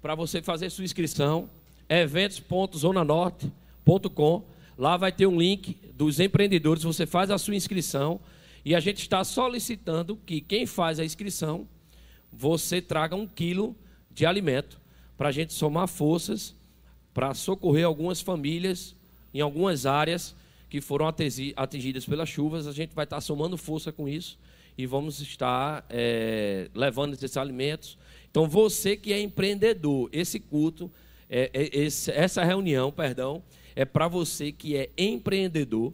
para você fazer sua inscrição, eventos.zonanorte.com. Lá vai ter um link dos empreendedores, você faz a sua inscrição e a gente está solicitando que quem faz a inscrição, você traga um quilo de alimento para a gente somar forças para socorrer algumas famílias em algumas áreas que foram atingidas pelas chuvas. A gente vai estar somando força com isso e vamos estar é, levando esses alimentos. Então, você que é empreendedor, esse culto, é, é, esse, essa reunião, perdão, é para você que é empreendedor,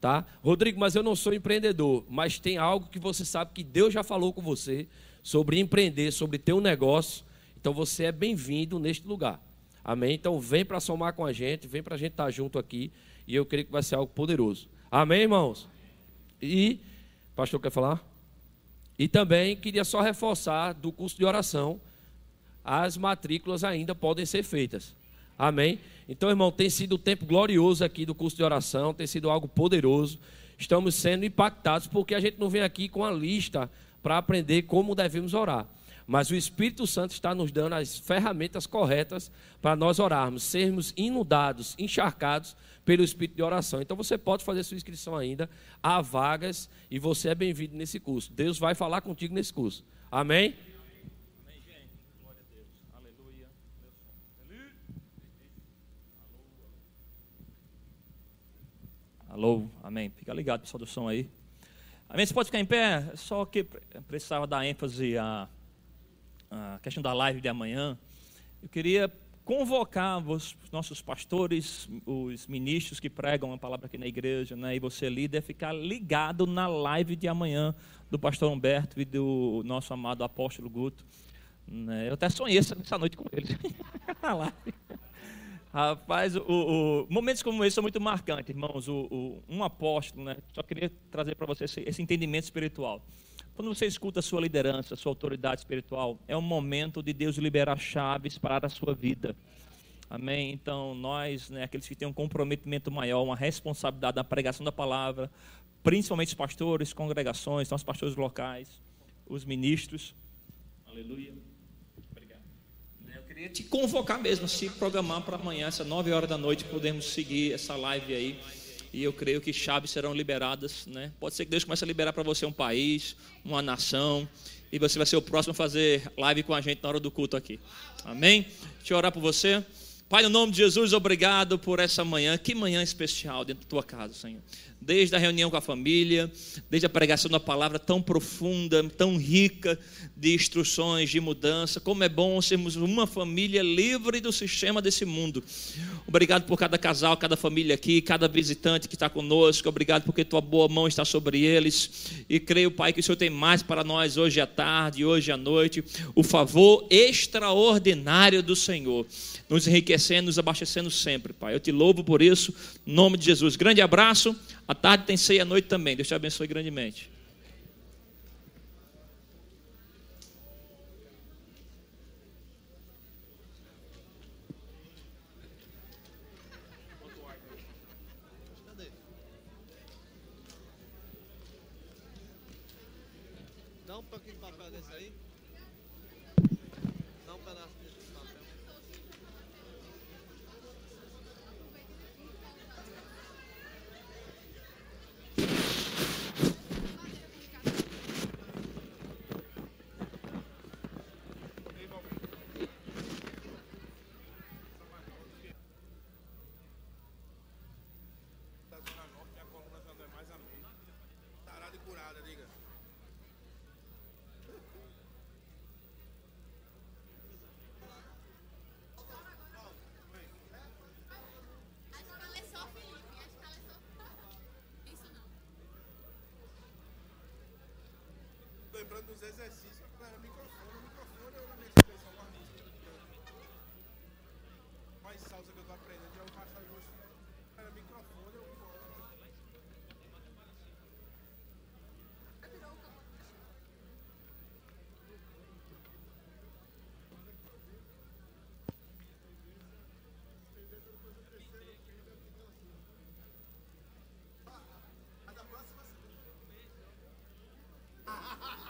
tá? Rodrigo, mas eu não sou empreendedor, mas tem algo que você sabe que Deus já falou com você sobre empreender, sobre ter um negócio. Então, você é bem-vindo neste lugar. Amém? Então, vem para somar com a gente, vem para a gente estar tá junto aqui, e eu creio que vai ser algo poderoso. Amém, irmãos? E, pastor, quer falar? E também queria só reforçar do curso de oração, as matrículas ainda podem ser feitas. Amém? Então, irmão, tem sido um tempo glorioso aqui do curso de oração, tem sido algo poderoso. Estamos sendo impactados porque a gente não vem aqui com a lista para aprender como devemos orar. Mas o Espírito Santo está nos dando as ferramentas corretas para nós orarmos, sermos inundados, encharcados pelo Espírito de oração. Então você pode fazer sua inscrição ainda, há vagas e você é bem-vindo nesse curso. Deus vai falar contigo nesse curso. Amém? Alô, Amém. Fica ligado, pessoal do som aí. Amém. Você pode ficar em pé? Só que precisava dar ênfase à, à questão da live de amanhã. Eu queria convocar os nossos pastores, os ministros que pregam a palavra aqui na igreja, né, e você líder, ficar ligado na live de amanhã do pastor Humberto e do nosso amado apóstolo Guto. Né? Eu até sonhei essa, noite com eles. na live. Rapaz, o, o, momentos como esse são muito marcantes, irmãos. O, um apóstolo, né? Só queria trazer para você esse, esse, entendimento espiritual. Quando você escuta a sua liderança, a sua autoridade espiritual, é um momento de Deus liberar chaves para a sua vida. Amém? Então, nós, né, aqueles que têm um comprometimento maior, uma responsabilidade na pregação da palavra, principalmente os pastores, congregações, nossos pastores locais, os ministros. Aleluia queria te convocar mesmo, se programar para amanhã, às 9 horas da noite, podemos seguir essa live aí. E eu creio que chaves serão liberadas, né? Pode ser que Deus comece a liberar para você um país, uma nação, e você vai ser o próximo a fazer live com a gente na hora do culto aqui. Amém? Deixa eu orar por você. Pai, no nome de Jesus, obrigado por essa manhã. Que manhã especial dentro da tua casa, Senhor desde a reunião com a família, desde a pregação da palavra tão profunda, tão rica de instruções, de mudança. Como é bom sermos uma família livre do sistema desse mundo. Obrigado por cada casal, cada família aqui, cada visitante que está conosco. Obrigado porque tua boa mão está sobre eles. E creio, Pai, que o Senhor tem mais para nós hoje à tarde, hoje à noite. O favor extraordinário do Senhor nos enriquecendo, nos abastecendo sempre, Pai. Eu te louvo por isso, em nome de Jesus. Grande abraço. À tarde tem ceia à noite também. Deus te abençoe grandemente. ha ha ha